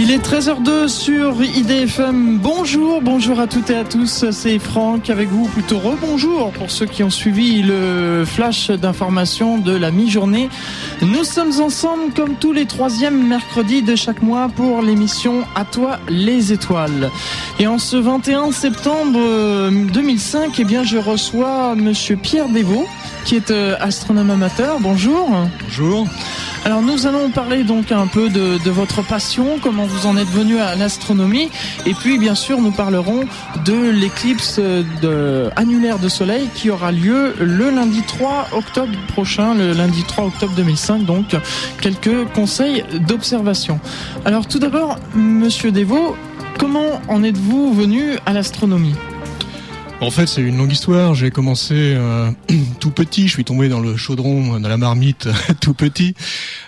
Il est 13h02 sur IDFM. Bonjour, bonjour à toutes et à tous. C'est Franck avec vous, plutôt rebonjour pour ceux qui ont suivi le flash d'information de la mi-journée. Nous sommes ensemble comme tous les troisièmes mercredis de chaque mois pour l'émission À toi les étoiles. Et en ce 21 septembre 2005, eh bien, je reçois monsieur Pierre Desvaux qui est euh, astronome amateur. Bonjour. Bonjour. Alors nous allons parler donc un peu de, votre passion, comment vous en êtes venu à l'astronomie, et puis bien sûr nous parlerons de l'éclipse de, annulaire de soleil qui aura lieu le lundi 3 octobre prochain, le lundi 3 octobre 2005. Donc quelques conseils d'observation. Alors tout d'abord, Monsieur Devaux, comment en êtes-vous venu à l'astronomie? En fait, c'est une longue histoire. J'ai commencé euh, tout petit. Je suis tombé dans le chaudron, dans la marmite, tout petit.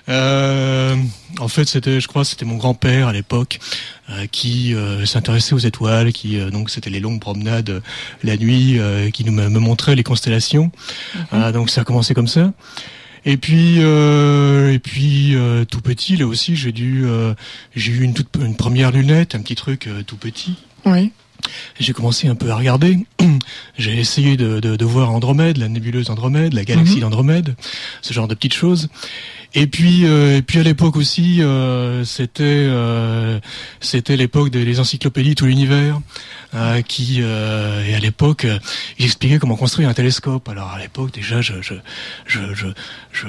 Euh, en fait, c'était, je crois, c'était mon grand-père à l'époque euh, qui s'intéressait aux étoiles, qui donc c'était les longues promenades la nuit, qui nous me, montrait les constellations. Mhm. donc ça a commencé comme ça. Et puis, et puis tout petit, là aussi, j'ai dû, j'ai eu une toute une première lunette, un petit truc tout petit. Oui. J'ai commencé un peu à regarder. J'ai essayé de, de, de, voir Andromède, la nébuleuse Andromède, la galaxie mhm. d'Andromède, ce genre de petites choses. Et puis, euh, et puis à l'époque aussi, euh, c'était euh, c'était l'époque des encyclopédies tout l'univers, qui et à l'époque, ils expliquaient comment construire un télescope. Alors à l'époque déjà, je je, je je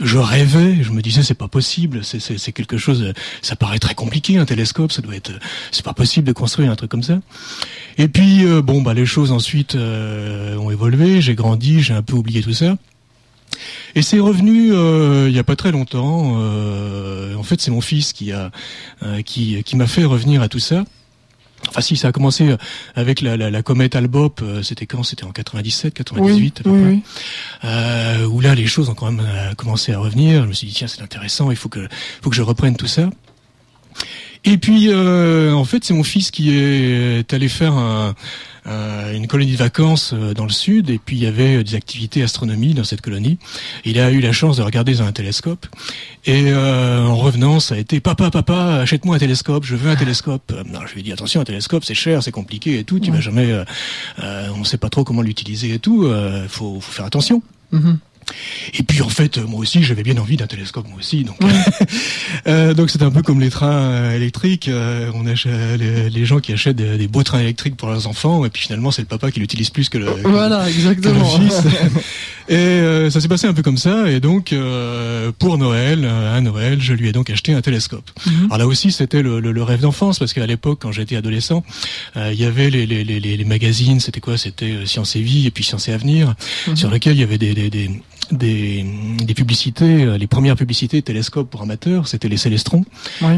je rêvais, je me disais c'est pas possible, c'est c'est quelque chose, ça paraît très compliqué un télescope, ça doit être, c'est pas possible de construire un truc comme ça. Et puis bon bah les choses ensuite ont évolué, j'ai grandi, j'ai un peu oublié tout ça. Et c'est revenu euh, il y a pas très longtemps. Euh, en fait, c'est mon fils qui a euh, qui, qui m'a fait revenir à tout ça. Enfin si, ça a commencé avec la, la, la comète Albop, c'était quand? C'était en 97, 98 à peu près. Euh, où là les choses ont quand même commencé à revenir. Je me suis dit tiens c'est intéressant, il faut que faut que je reprenne tout ça. Et puis en fait c'est mon fils qui est allé faire un, euh, une colonie de vacances euh, dans le sud et puis il y avait euh, des activités astronomie dans cette colonie. Il a eu la chance de regarder dans un télescope et en revenant ça a été papa papa achète-moi un télescope je veux un télescope. Non, je lui ai dit attention un télescope c'est cher c'est compliqué et tout tu vas jamais on sait pas trop comment l'utiliser et tout faut, faut faire attention. Mm-hmm. Et puis en fait, moi aussi, j'avais bien envie d'un télescope, moi aussi. Donc, euh, donc c'est un peu comme les trains euh, électriques. Euh, on achète les, gens qui achètent des, beaux trains électriques pour leurs enfants, et puis finalement, c'est le papa qui l'utilise plus que le, voilà, exactement. fils. et ça s'est passé un peu comme ça. Et donc, pour Noël, à Noël, je lui ai donc acheté un télescope. Mhm. Alors là aussi, c'était le, le, rêve d'enfance, parce qu'à l'époque, quand j'étais adolescent, il y avait les, les, les, les magazines. C'était quoi? C'était Science et Vie, et puis Science et Avenir, mhm. sur lesquels il y avait des, des, des des, des publicités, euh, les premières publicités télescopes pour amateurs, c'était les Célestrons.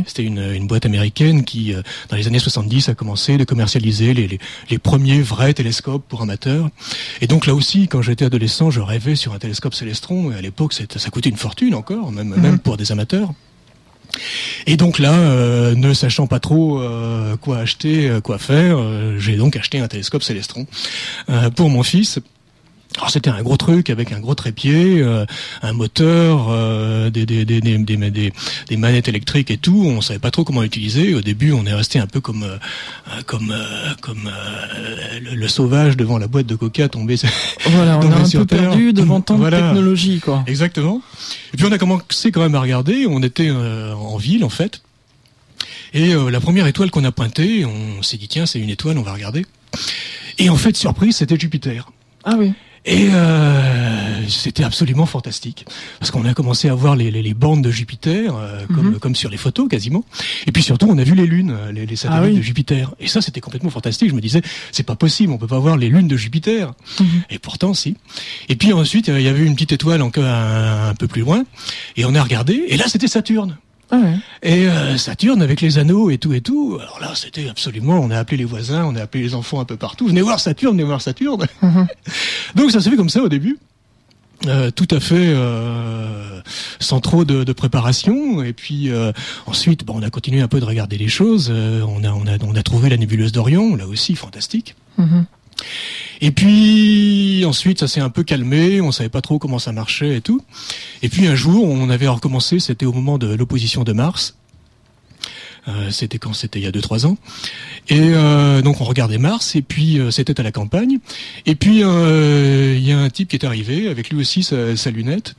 C'était une, une, boîte américaine qui, euh, dans les années 70, a commencé de commercialiser les, les, les, premiers vrais télescopes pour amateurs. Et donc là aussi, quand j'étais adolescent, je rêvais sur un télescope Célestron. Et à l'époque, ça coûtait une fortune encore, même, mhm. même pour des amateurs. Et donc là, euh, ne sachant pas trop quoi acheter, quoi faire, j'ai donc acheté un télescope Célestron pour mon fils. Alors c'était un gros truc avec un gros trépied, euh, un moteur, euh, des, des, des, des, des, manettes électriques et tout. On savait pas trop comment l'utiliser. Au début, on est resté un peu comme euh, comme comme le, sauvage devant la boîte de Coca tombé. Voilà, on a un peu perdu devant tant de technologie, quoi. Exactement. Et puis on a commencé quand même à regarder. On était en ville en fait. Et la première étoile qu'on a pointée, on s'est dit tiens c'est une étoile, on va regarder. Et en fait surprise, c'était Jupiter. Ah oui. Et euh, c'était absolument fantastique parce qu'on a commencé à voir les, les, les bandes de Jupiter euh, comme, mhm. comme sur les photos quasiment. Et puis surtout, on a vu les lunes, les, les satellites ah de Jupiter. Et ça, c'était complètement fantastique. Je me disais, c'est pas possible, on peut pas voir les lunes de Jupiter. Mhm. Et pourtant, si. Et puis ensuite, il y avait une petite étoile encore un, un peu plus loin, et on a regardé. Et là, c'était Saturne. Ah et euh, Saturne avec les anneaux et tout et tout. Alors là, c'était absolument. On a appelé les voisins, on a appelé les enfants un peu partout. Venez voir Saturne, venez voir Saturne. Mhm. Donc ça s'est fait comme ça au début. Euh, tout à fait euh, sans trop de, de, préparation et puis euh, ensuite bon on a continué un peu de regarder les choses on a on a on a trouvé la nébuleuse d'Orion là aussi fantastique mhm. Et puis ensuite, ça s'est un peu calmé, on savait pas trop comment ça marchait et tout. Et puis un jour, on avait recommencé, c'était au moment de l'opposition de Mars. C'était quand C'était il y a 2-3 ans. Et donc on regardait Mars, et puis c'était à la campagne. Et puis il y a un type qui est arrivé avec lui aussi sa, lunette,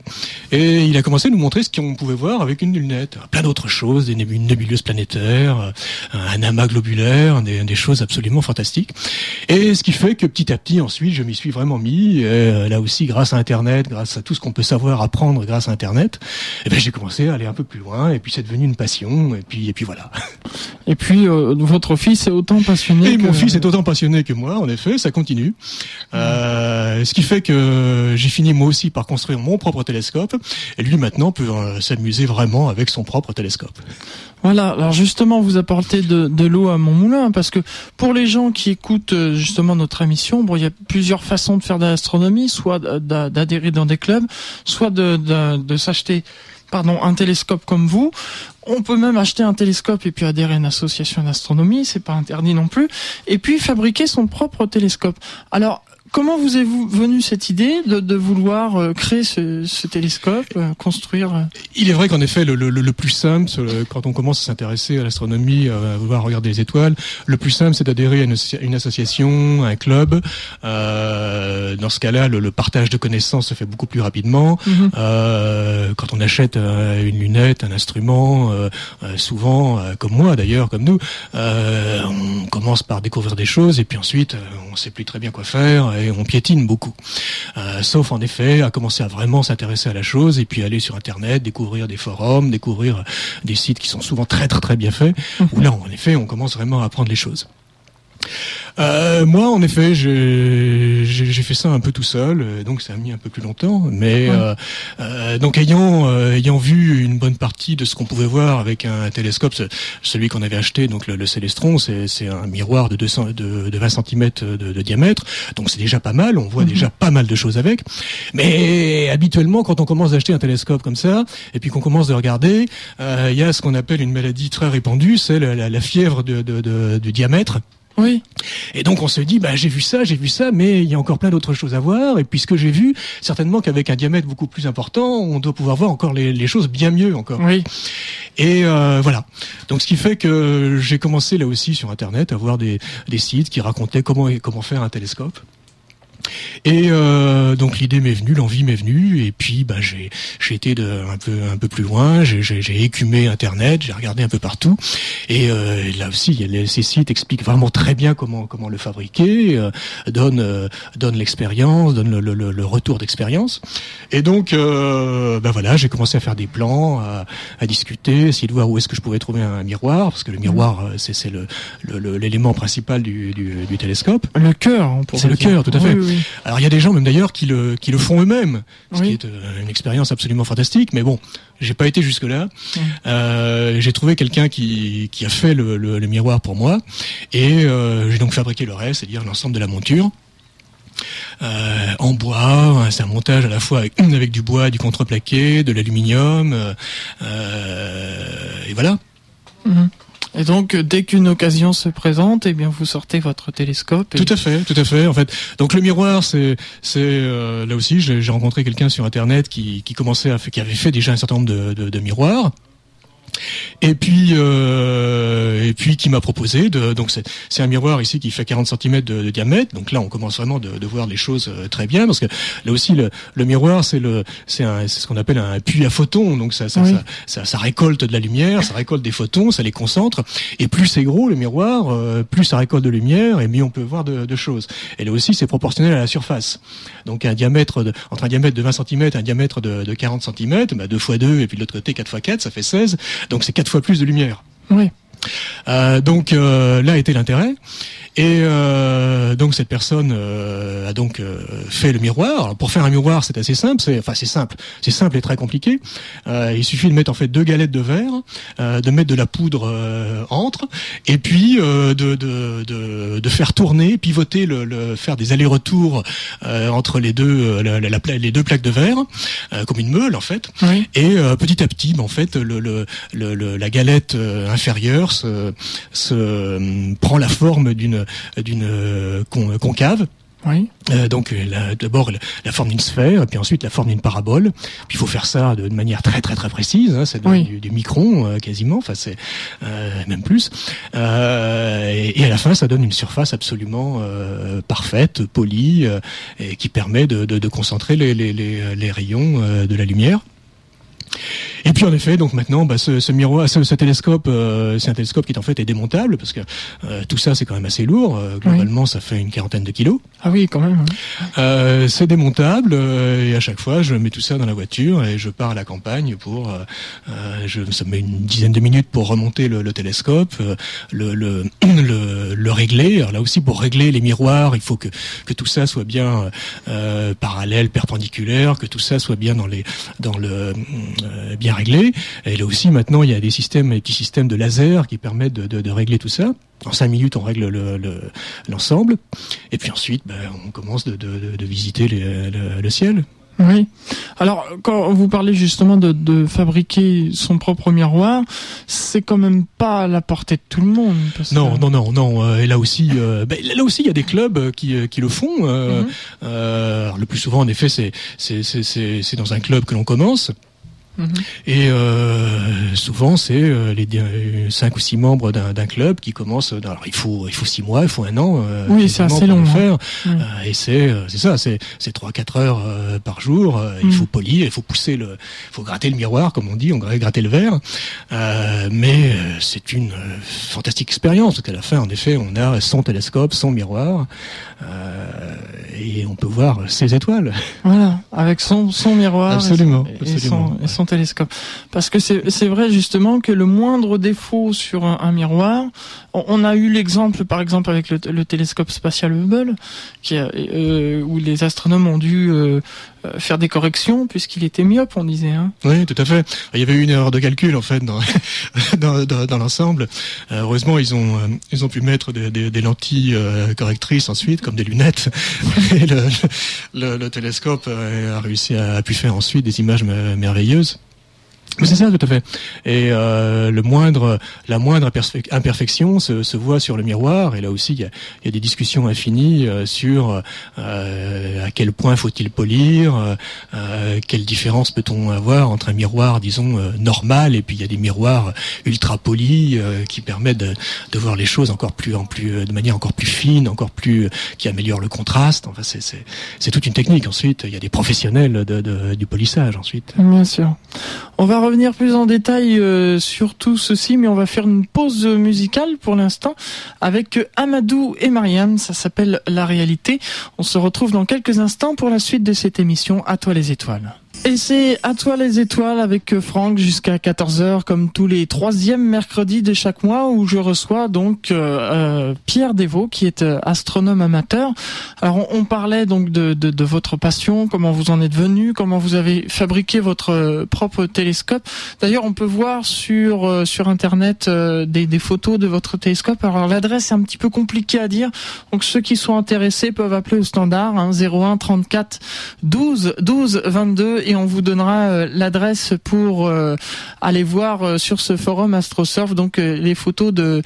et il a commencé à nous montrer ce qu'on pouvait voir avec une lunette. Plein d'autres choses, des nébuleuses planétaires, un amas globulaire, des, des choses absolument fantastiques. Et ce qui fait que petit à petit, ensuite, je m'y suis vraiment mis. là aussi, grâce à Internet, grâce à tout ce qu'on peut savoir apprendre grâce à Internet, et eh ben j'ai commencé à aller un peu plus loin. Et puis c'est devenu une passion. Et puis et puis voilà. Et puis euh, votre fils est autant passionné. Et mon fils est autant passionné que moi. En effet, ça continue. Euh, ce qui fait que j'ai fini moi aussi par construire mon propre télescope. Et lui maintenant peut euh, s'amuser vraiment avec son propre télescope. Voilà, alors justement, vous apportez de, de l'eau à mon moulin, parce que pour les gens qui écoutent euh, justement notre émission, bon, il y a plusieurs façons de faire de l'astronomie, soit d'adhérer dans des clubs, soit de, de, de s'acheter pardon, un télescope comme vous. On peut même acheter un télescope et puis adhérer à une association d'astronomie, c'est pas interdit non plus. Et puis fabriquer son propre télescope. Alors, Comment vous est venu cette idée de, de vouloir euh, créer ce, ce télescope, euh, construire euh Il est vrai qu'en effet, le, le, le, plus simple, quand on commence à s'intéresser à l'astronomie, à vouloir regarder les étoiles, le plus simple, c'est d'adhérer à une, une, association, à un club. Euh, dans ce cas-là, le, partage de connaissances se fait beaucoup plus rapidement. Mhm. euh, quand on achète une lunette, un instrument, souvent, comme moi d'ailleurs, comme nous, on commence par découvrir des choses et puis ensuite, on sait plus très bien quoi faire on piétine beaucoup. Euh, sauf en effet à commencer à vraiment s'intéresser à la chose et puis aller sur Internet, découvrir des forums, découvrir des sites qui sont souvent très très très bien faits, où là en effet on commence vraiment à apprendre les choses. Euh, moi, en effet, j'ai fait ça un peu tout seul, euh, donc ça a mis un peu plus longtemps. Mais euh, euh, donc ayant ayant vu une bonne partie de ce qu'on pouvait voir avec un télescope, celui qu'on avait acheté, donc le, le Célestron, c'est un miroir de 200 de, de 20 cm de, de, diamètre, donc c'est déjà pas mal. On voit mhm. déjà pas mal de choses avec. Mais habituellement, quand on commence à acheter un télescope comme ça, et puis qu'on commence à regarder, il y a ce qu'on appelle une maladie très répandue, c'est la, la, fièvre de, de, du diamètre. Oui. Et donc on se dit, bah j'ai vu ça, j'ai vu ça, mais il y a encore plein d'autres choses à voir. Et puis ce que j'ai vu, certainement qu'avec un diamètre beaucoup plus important, on doit pouvoir voir encore les, les choses bien mieux encore. Oui. Et euh, voilà. Donc ce qui fait que j'ai commencé là aussi sur Internet à voir des, des sites qui racontaient comment comment faire un télescope. Et euh, donc l'idée m'est venue, l'envie m'est venue, et puis bah, j'ai j'ai été de, un peu un peu plus loin, j'ai écumé Internet, j'ai regardé un peu partout, et euh, là aussi ces sites expliquent vraiment très bien comment comment le fabriquer, euh, donne euh, donne l'expérience, donne le, le, le retour d'expérience, et donc euh, bah voilà j'ai commencé à faire des plans, à, à, discuter, essayer de voir où est-ce que je pouvais trouver un miroir, parce que le miroir euh, c'est c'est le l'élément principal du, du, du, télescope. Le cœur, c'est le cœur, tout à fait. Alors il y a des gens même d'ailleurs qui le qui le font eux-mêmes, ce qui est euh, une expérience absolument fantastique. Mais bon, j'ai pas été jusque là. Euh, j'ai trouvé quelqu'un qui qui a fait le, le, miroir pour moi et euh, j'ai donc fabriqué le reste, c'est-à-dire l'ensemble de la monture. Euh, en bois, c'est un montage à la fois avec, avec du bois, du contreplaqué, de l'aluminium, euh, et voilà. Mhm. Et donc, dès qu'une occasion se présente, eh bien, vous sortez votre télescope. Tout à fait, tout à fait. En fait, donc le miroir, c'est, c'est euh, là aussi, j'ai rencontré quelqu'un sur Internet qui, qui commençait à, qui avait fait déjà un certain nombre de, de, de miroirs et puis euh, et puis qui m'a proposé de donc c'est un miroir ici qui fait 40 cm de, diamètre. Donc là on commence vraiment de, de voir les choses euh, très bien parce que là aussi le, le miroir c'est le c'est ce qu'on appelle un puits à photons. Donc ça ça, ça, ça, récolte de la lumière ça récolte des photons ça les concentre. Et plus c'est gros le miroir euh, plus ça récolte de lumière et mieux on peut voir de, de choses. Et là aussi c'est proportionnel à la surface. Donc un diamètre de, entre un diamètre de 20 cm et un diamètre de, de 40 cm bah 2 fois 2 et puis de l'autre côté 4 fois 4 ça fait 16 donc c'est quatre fois plus de lumière. Oui. Euh, donc euh, là était l'intérêt. Et euh, donc cette personne euh, a donc euh, fait le miroir. Alors, pour faire un miroir, c'est assez simple. C'est enfin c'est simple, c'est simple et très compliqué. Euh, il suffit de mettre en fait deux galettes de verre, de mettre de la poudre entre, et puis de, de, de, de, faire tourner, pivoter, le, le faire des allers-retours entre les deux la, la, les deux plaques de verre, comme une meule en fait. Oui. Et petit à petit, ben, en fait, le, le, le la galette inférieure se, se prend la forme d'une d'une euh, concave. Oui. Euh, donc d'abord la, forme d'une sphère, et puis ensuite la forme d'une parabole. Puis il faut faire ça de, manière très très très précise. Hein, c'est du, du, micron euh, quasiment, enfin c'est euh, même plus. Et, et, à la fin, ça donne une surface absolument parfaite, polie, et qui permet de, de, de concentrer les, les, les, les rayons de la lumière. Et puis en effet, donc maintenant, bah, ce, ce, miroir, ce, ce télescope, euh, c'est un télescope qui en fait est démontable parce que euh, tout ça c'est quand même assez lourd. Euh, globalement, ça fait une quarantaine de kilos. Ah oui, quand même. Hein. c'est démontable et à chaque fois, je mets tout ça dans la voiture et je pars à la campagne pour. je, ça me met une dizaine de minutes pour remonter le, le télescope, le, le, le, le, régler. Alors là aussi, pour régler les miroirs, il faut que que tout ça soit bien parallèle, perpendiculaire, que tout ça soit bien dans les dans le bien régler. Et là aussi, maintenant, il y a des systèmes, des petits systèmes de laser qui permettent de, de, de régler tout ça. En cinq minutes, on règle l'ensemble. Le, et puis ensuite, ben, on commence de, de visiter les, le, le ciel. Oui. Alors, quand vous parlez justement de, de fabriquer son propre miroir, c'est quand même pas à la portée de tout le monde. non, non, non, non, euh, Et là aussi, euh, ben, là aussi, il y a des clubs euh, qui, qui le font. Euh, mhm. le plus souvent, en effet, c'est c'est dans un club que l'on commence. Mhm. Et euh, souvent, c'est euh, les cinq ou six membres d'un club qui commencent. Alors, il faut il faut six mois, il faut un an. Euh, oui, c'est assez long. Hein. Faire. Euh, et c'est c'est ça, c'est c'est trois quatre heures par jour. Il mhm. faut polir, il faut pousser le, il faut gratter le miroir, comme on dit, on gratter le verre. mais c'est une fantastique expérience parce qu'à la fin, en effet, on a son télescope, son miroir, et on peut voir ses étoiles. Voilà, avec son son miroir. Absolument. Et, son, télescope. Parce que c'est vrai justement que le moindre défaut sur un, miroir, on, a eu l'exemple par exemple avec le, télescope spatial Hubble, euh, où les astronomes ont dû euh, faire des corrections puisqu'il était myope, on disait. Hein. Oui, tout à fait. Il y avait eu une erreur de calcul en fait dans dans, dans, l'ensemble. heureusement, ils ont ils ont pu mettre des, lentilles correctrices ensuite, comme des lunettes. Et le, le, le, télescope a réussi a pu faire ensuite des images merveilleuses. C'est ça, tout à fait. Et euh, le moindre, la moindre imperfection se, se, voit sur le miroir. Et là aussi, il y a, y a, des discussions infinies euh, sur euh, à quel point faut-il polir, euh, quelle différence peut-on avoir entre un miroir, disons, euh, normal, et puis il y a des miroirs ultra polis euh, qui permettent de, de, voir les choses encore plus, en plus, de manière encore plus fine, encore plus, qui améliore le contraste. Enfin, c'est toute une technique. Ensuite, il y a des professionnels de, de, du polissage. Ensuite. Bien sûr. On va revenir plus en détail euh, sur tout ceci, mais on va faire une pause musicale pour l'instant avec Amadou et Marianne. Ça s'appelle La réalité. On se retrouve dans quelques instants pour la suite de cette émission. À toi les étoiles. Et c'est à toi les étoiles avec Franck jusqu'à 14h comme tous les troisièmes mercredis de chaque mois où je reçois donc euh, euh Pierre Desvaux qui est euh, astronome amateur. Alors on, parlait donc de, de, votre passion, comment vous en êtes venu, comment vous avez fabriqué votre euh, propre télescope. D'ailleurs on peut voir sur sur internet des, des, photos de votre télescope. Alors l'adresse est un petit peu compliquée à dire, donc ceux qui sont intéressés peuvent appeler au standard hein, 01 34 12 12 22 et on vous donnera euh, l'adresse pour euh, aller voir euh, sur ce forum AstroSurf. Donc les photos de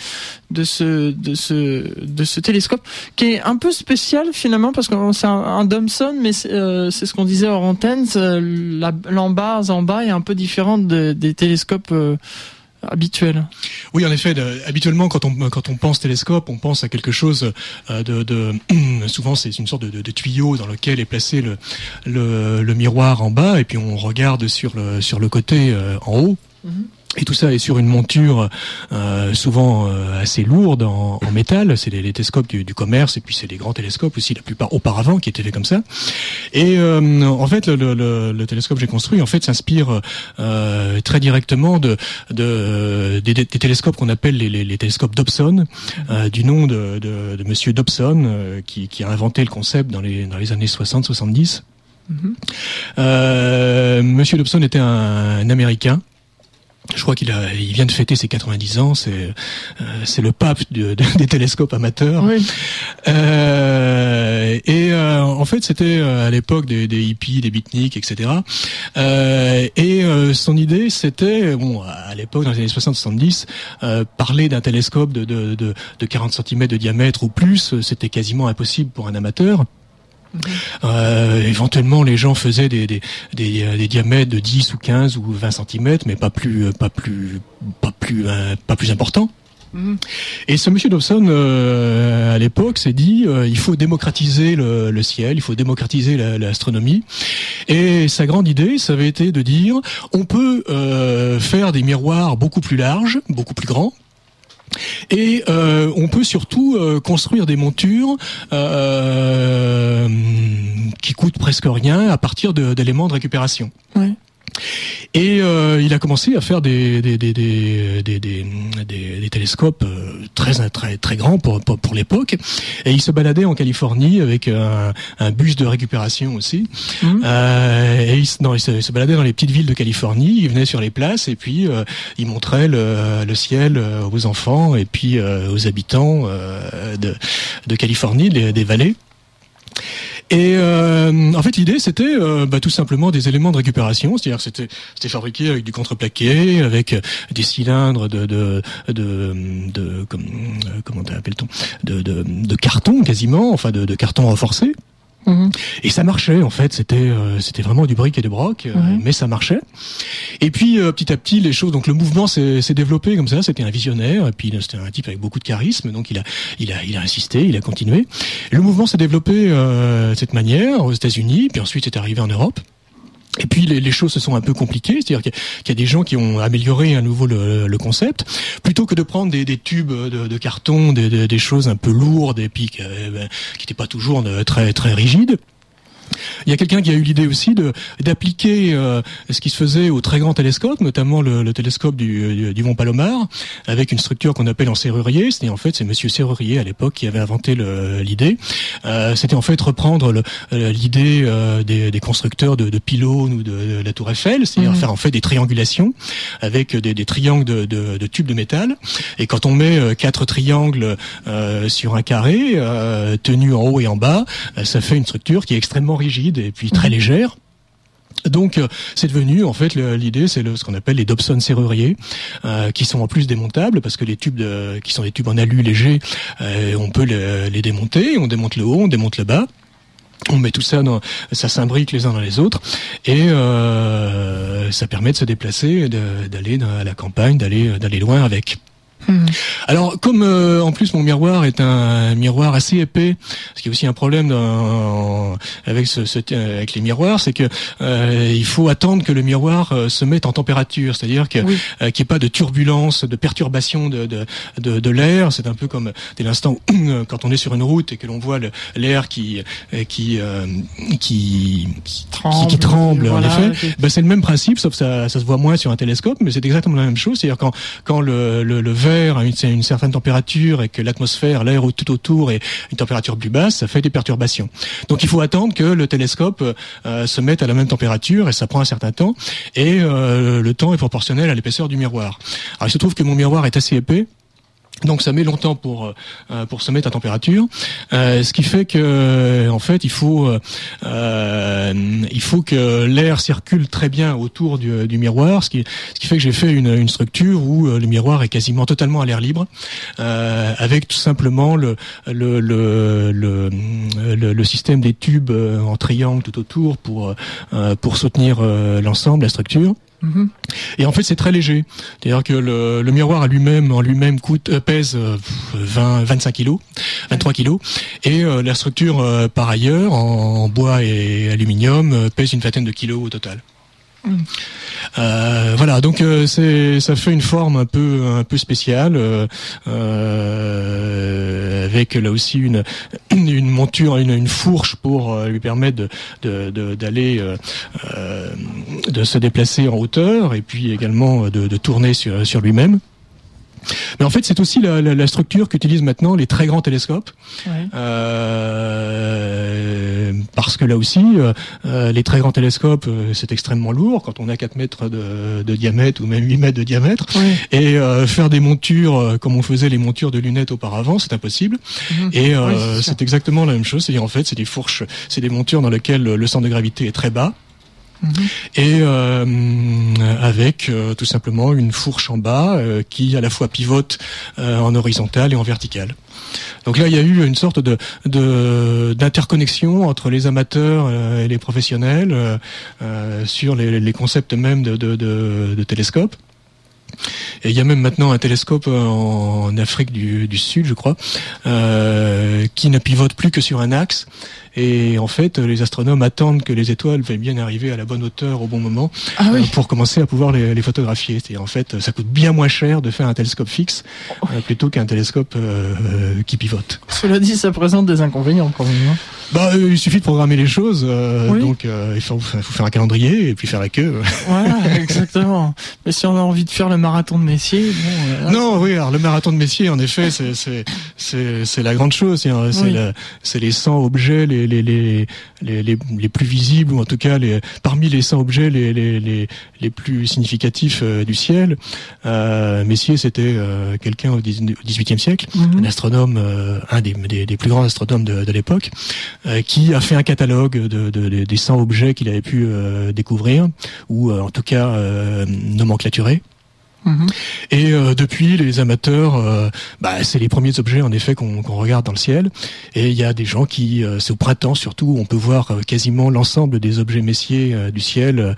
de ce de ce de ce télescope qui est un peu spécial finalement parce que c'est un, un Domson mais c'est ce qu'on disait hors antenne l'embase en bas est un peu différente des télescopes habituel. Oui, en effet. habituellement, quand on quand on pense télescope, on pense à quelque chose euh, de, de souvent c'est une sorte de, de, tuyau dans lequel est placé le, le, le miroir en bas et puis on regarde sur le sur le côté euh, en haut. Mhm. Et tout ça est sur une monture euh, souvent euh, assez lourde en, en métal. C'est les, les, télescopes du, du, commerce et puis c'est les grands télescopes aussi, la plupart auparavant, qui étaient faits comme ça. Et euh, en fait, le, le, le, télescope que j'ai construit en fait s'inspire euh, très directement de, de des, des, télescopes qu'on appelle les, les, les, télescopes Dobson, euh, du nom de, de, de Monsieur Dobson, qui, qui, a inventé le concept dans les, dans les années 60-70. Mm-hmm. Monsieur Dobson était un, un Américain je crois qu'il a, il vient de fêter ses 90 ans. C'est, euh, c'est le pape de, des télescopes amateurs. Oui. Euh, et euh, en fait, c'était euh, à l'époque des, des, hippies, des beatniks, etc. Euh, et son idée, c'était, bon, à l'époque, dans les années 60-70, parler d'un télescope de, de, de, de 40 cm de diamètre ou plus, c'était quasiment impossible pour un amateur. Euh, éventuellement, les gens faisaient des, des, des, des, diamètres de 10 ou 15 ou 20 cm, mais pas plus, pas plus, pas plus, pas plus important. Et ce monsieur Dobson, euh, à l'époque, s'est dit euh, il faut démocratiser le, le, ciel, il faut démocratiser l'astronomie. Et sa grande idée, ça avait été de dire on peut euh, faire des miroirs beaucoup plus larges, beaucoup plus grands, et euh, on peut surtout euh, construire des montures euh, qui coûtent presque rien à partir d'éléments de, récupération. Et euh, il a commencé à faire des, des, des, des, des, des télescopes euh, très, très, très grands pour, pour, pour l'époque. Et il se baladait en Californie avec un, un bus de récupération aussi. Mmh. Euh, et il, non, il, se, il, se, baladait dans les petites villes de Californie. Il venait sur les places et puis euh, il montrait le, le, ciel aux enfants et puis aux habitants de, de Californie, des, des vallées. Et euh, en fait, l'idée, c'était euh, bah, tout simplement des éléments de récupération, c'est-à-dire c'était c'était fabriqué avec du contreplaqué, avec des cylindres de de de, de, comme, euh, comment appelle-t-on de, de, de carton quasiment, enfin de, de carton renforcé. Mhm. Et ça marchait en fait, c'était euh, c'était vraiment du brick et de broc, euh, mais ça marchait. Et puis euh, petit à petit les choses, donc le mouvement s'est développé comme ça. C'était un visionnaire et puis c'était un type avec beaucoup de charisme, donc il a il a il a insisté, il a continué. Le mouvement s'est développé de cette manière aux États-Unis, puis ensuite c'est arrivé en Europe. Et puis les, choses se sont un peu compliquées, c'est-à-dire qu'il y, a des gens qui ont amélioré à nouveau le, concept, plutôt que de prendre des, tubes de, carton, des, choses un peu lourdes et puis qui n'étaient pas toujours très très rigides. Il y a quelqu'un qui a eu l'idée aussi de d'appliquer euh, ce qui se faisait au très grand télescope, notamment le, le télescope du, du, Mont Palomar, avec une structure qu'on appelle en serrurier. C'était en fait c'est Monsieur Serrurier à l'époque qui avait inventé l'idée. Euh, C'était en fait reprendre euh, l'idée euh, des, des, constructeurs de, de, pylônes ou de, la Tour Eiffel, c'est-à-dire mmh. faire en fait des triangulations avec des, des triangles de, de, tubes de métal. Et quand on met euh, quatre triangles sur un carré tenu en haut et en bas, ça fait une structure qui est extrêmement rigide et puis très mhm. légère. Donc euh, c'est devenu en fait l'idée c'est ce qu'on appelle les Dobson serruriers euh, qui sont en plus démontables parce que les tubes de, qui sont des tubes en alu légers euh, on peut les, démonter on démonte le haut on démonte le bas on met tout ça dans, ça s'imbrique les uns dans les autres et ça permet de se déplacer, d'aller à la campagne, d'aller d'aller loin avec. Hmm. Alors, comme euh, en plus mon miroir est un miroir assez épais, ce qui est aussi un problème dans, avec ce, ce, avec les miroirs, c'est que euh, il faut attendre que le miroir euh, se mette en température, c'est-à-dire que qu'il n'y ait pas de turbulence, de perturbation de de, de, de l'air. C'est un peu comme dès l'instant quand on est sur une route et que l'on voit l'air qui qui, qui, qui tremble, qui, tremble en effet. Ben, c'est le même principe, sauf ça ça se voit moins sur un télescope, mais c'est exactement la même chose. C'est-à-dire quand quand le, le, le à une, une certaine température et que l'atmosphère, l'air tout autour est une température plus basse, ça fait des perturbations. Donc il faut attendre que le télescope euh, se mette à la même température et ça prend un certain temps et euh, le temps est proportionnel à l'épaisseur du miroir. Alors il se trouve que mon miroir est assez épais donc ça met longtemps pour euh, pour se mettre à température, euh, ce qui fait que en fait il faut euh, il faut que l'air circule très bien autour du, du, miroir, ce qui ce qui fait que j'ai fait une, une structure où le miroir est quasiment totalement à l'air libre, avec tout simplement le le, le le, le, système des tubes en triangle tout autour pour pour soutenir l'ensemble, la structure. Et en fait, c'est très léger. C'est-à-dire que le, le, miroir à lui-même, en lui-même, coûte euh, pèse 20, 25 kilos, 23 kilos, et euh, la structure, euh, par ailleurs, en, bois et aluminium, pèse une vingtaine de kilos au total. Euh, voilà, donc euh, ça fait une forme un peu un peu spéciale euh, avec là aussi une une monture, une, fourche pour lui permettre de d'aller de, se déplacer en hauteur et puis également de, tourner sur sur lui-même. Mais en fait, c'est aussi la, la, la structure qu'utilisent maintenant les très grands télescopes, euh, parce que là aussi, euh, euh les très grands télescopes, euh, c'est extrêmement lourd quand on a 4 mètres de, de diamètre ou même 8 mètres de diamètre, et euh, faire des montures comme on faisait les montures de lunettes auparavant, c'est impossible. Mhm. Et c'est exactement la même chose, c'est-à-dire en fait, c'est des fourches, c'est des montures dans lesquelles le centre de gravité est très bas et euh, avec euh, tout simplement une fourche en bas euh, qui à la fois pivote en horizontal et en vertical. Donc là, il y a eu une sorte de d'interconnexion entre les amateurs et les professionnels sur les, concepts même de, de, télescopes. Et il y a même maintenant un télescope en Afrique du, du Sud, je crois, euh, qui ne pivote plus que sur un axe et en fait, les astronomes attendent que les étoiles veuillent bien arriver à la bonne hauteur au bon moment ah euh, pour commencer à pouvoir les, les photographier. Et en fait, ça coûte bien moins cher de faire un télescope fixe euh, plutôt qu'un télescope euh, qui pivote. Cela dit, ça présente des inconvénients quand même. Hein. Bah, il suffit de programmer les choses. Donc, il faut, faut, faire un calendrier et puis faire la queue. Voilà, exactement. Mais si on a envie de faire le marathon de Messier, bon, non, oui. Alors le marathon de Messier, en effet, c'est c'est c'est la grande chose. C'est les 100 objets les les, les, les, les, plus visibles, ou en tout cas les, parmi les 100 objets les, les, les, les plus significatifs euh, du ciel. Euh, Messier, c'était euh, quelqu'un au XVIIIe siècle, mhm. un astronome, euh, un des, des, des, plus grands astronomes de, de l'époque, qui a fait un catalogue de, de, des 100 objets qu'il avait pu découvrir, ou en tout cas nomenclaturer. Mhm. Et euh, depuis, les amateurs, euh, bah, c'est les premiers objets en effet qu'on regarde dans le ciel. Et il y a des gens qui, euh, c'est au printemps surtout, on peut voir quasiment l'ensemble des objets messiers du ciel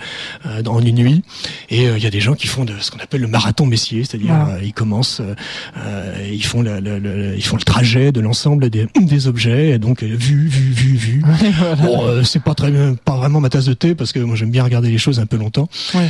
en une nuit. Et il y a des gens qui font de, ce qu'on appelle le marathon messier, c'est-à-dire ils commencent, ils font le, ils font le trajet de l'ensemble des, des, objets, et donc vu, vu, vu, vu. Bon, c'est pas très, pas vraiment ma tasse de thé parce que moi j'aime bien regarder les choses un peu longtemps. Ouais.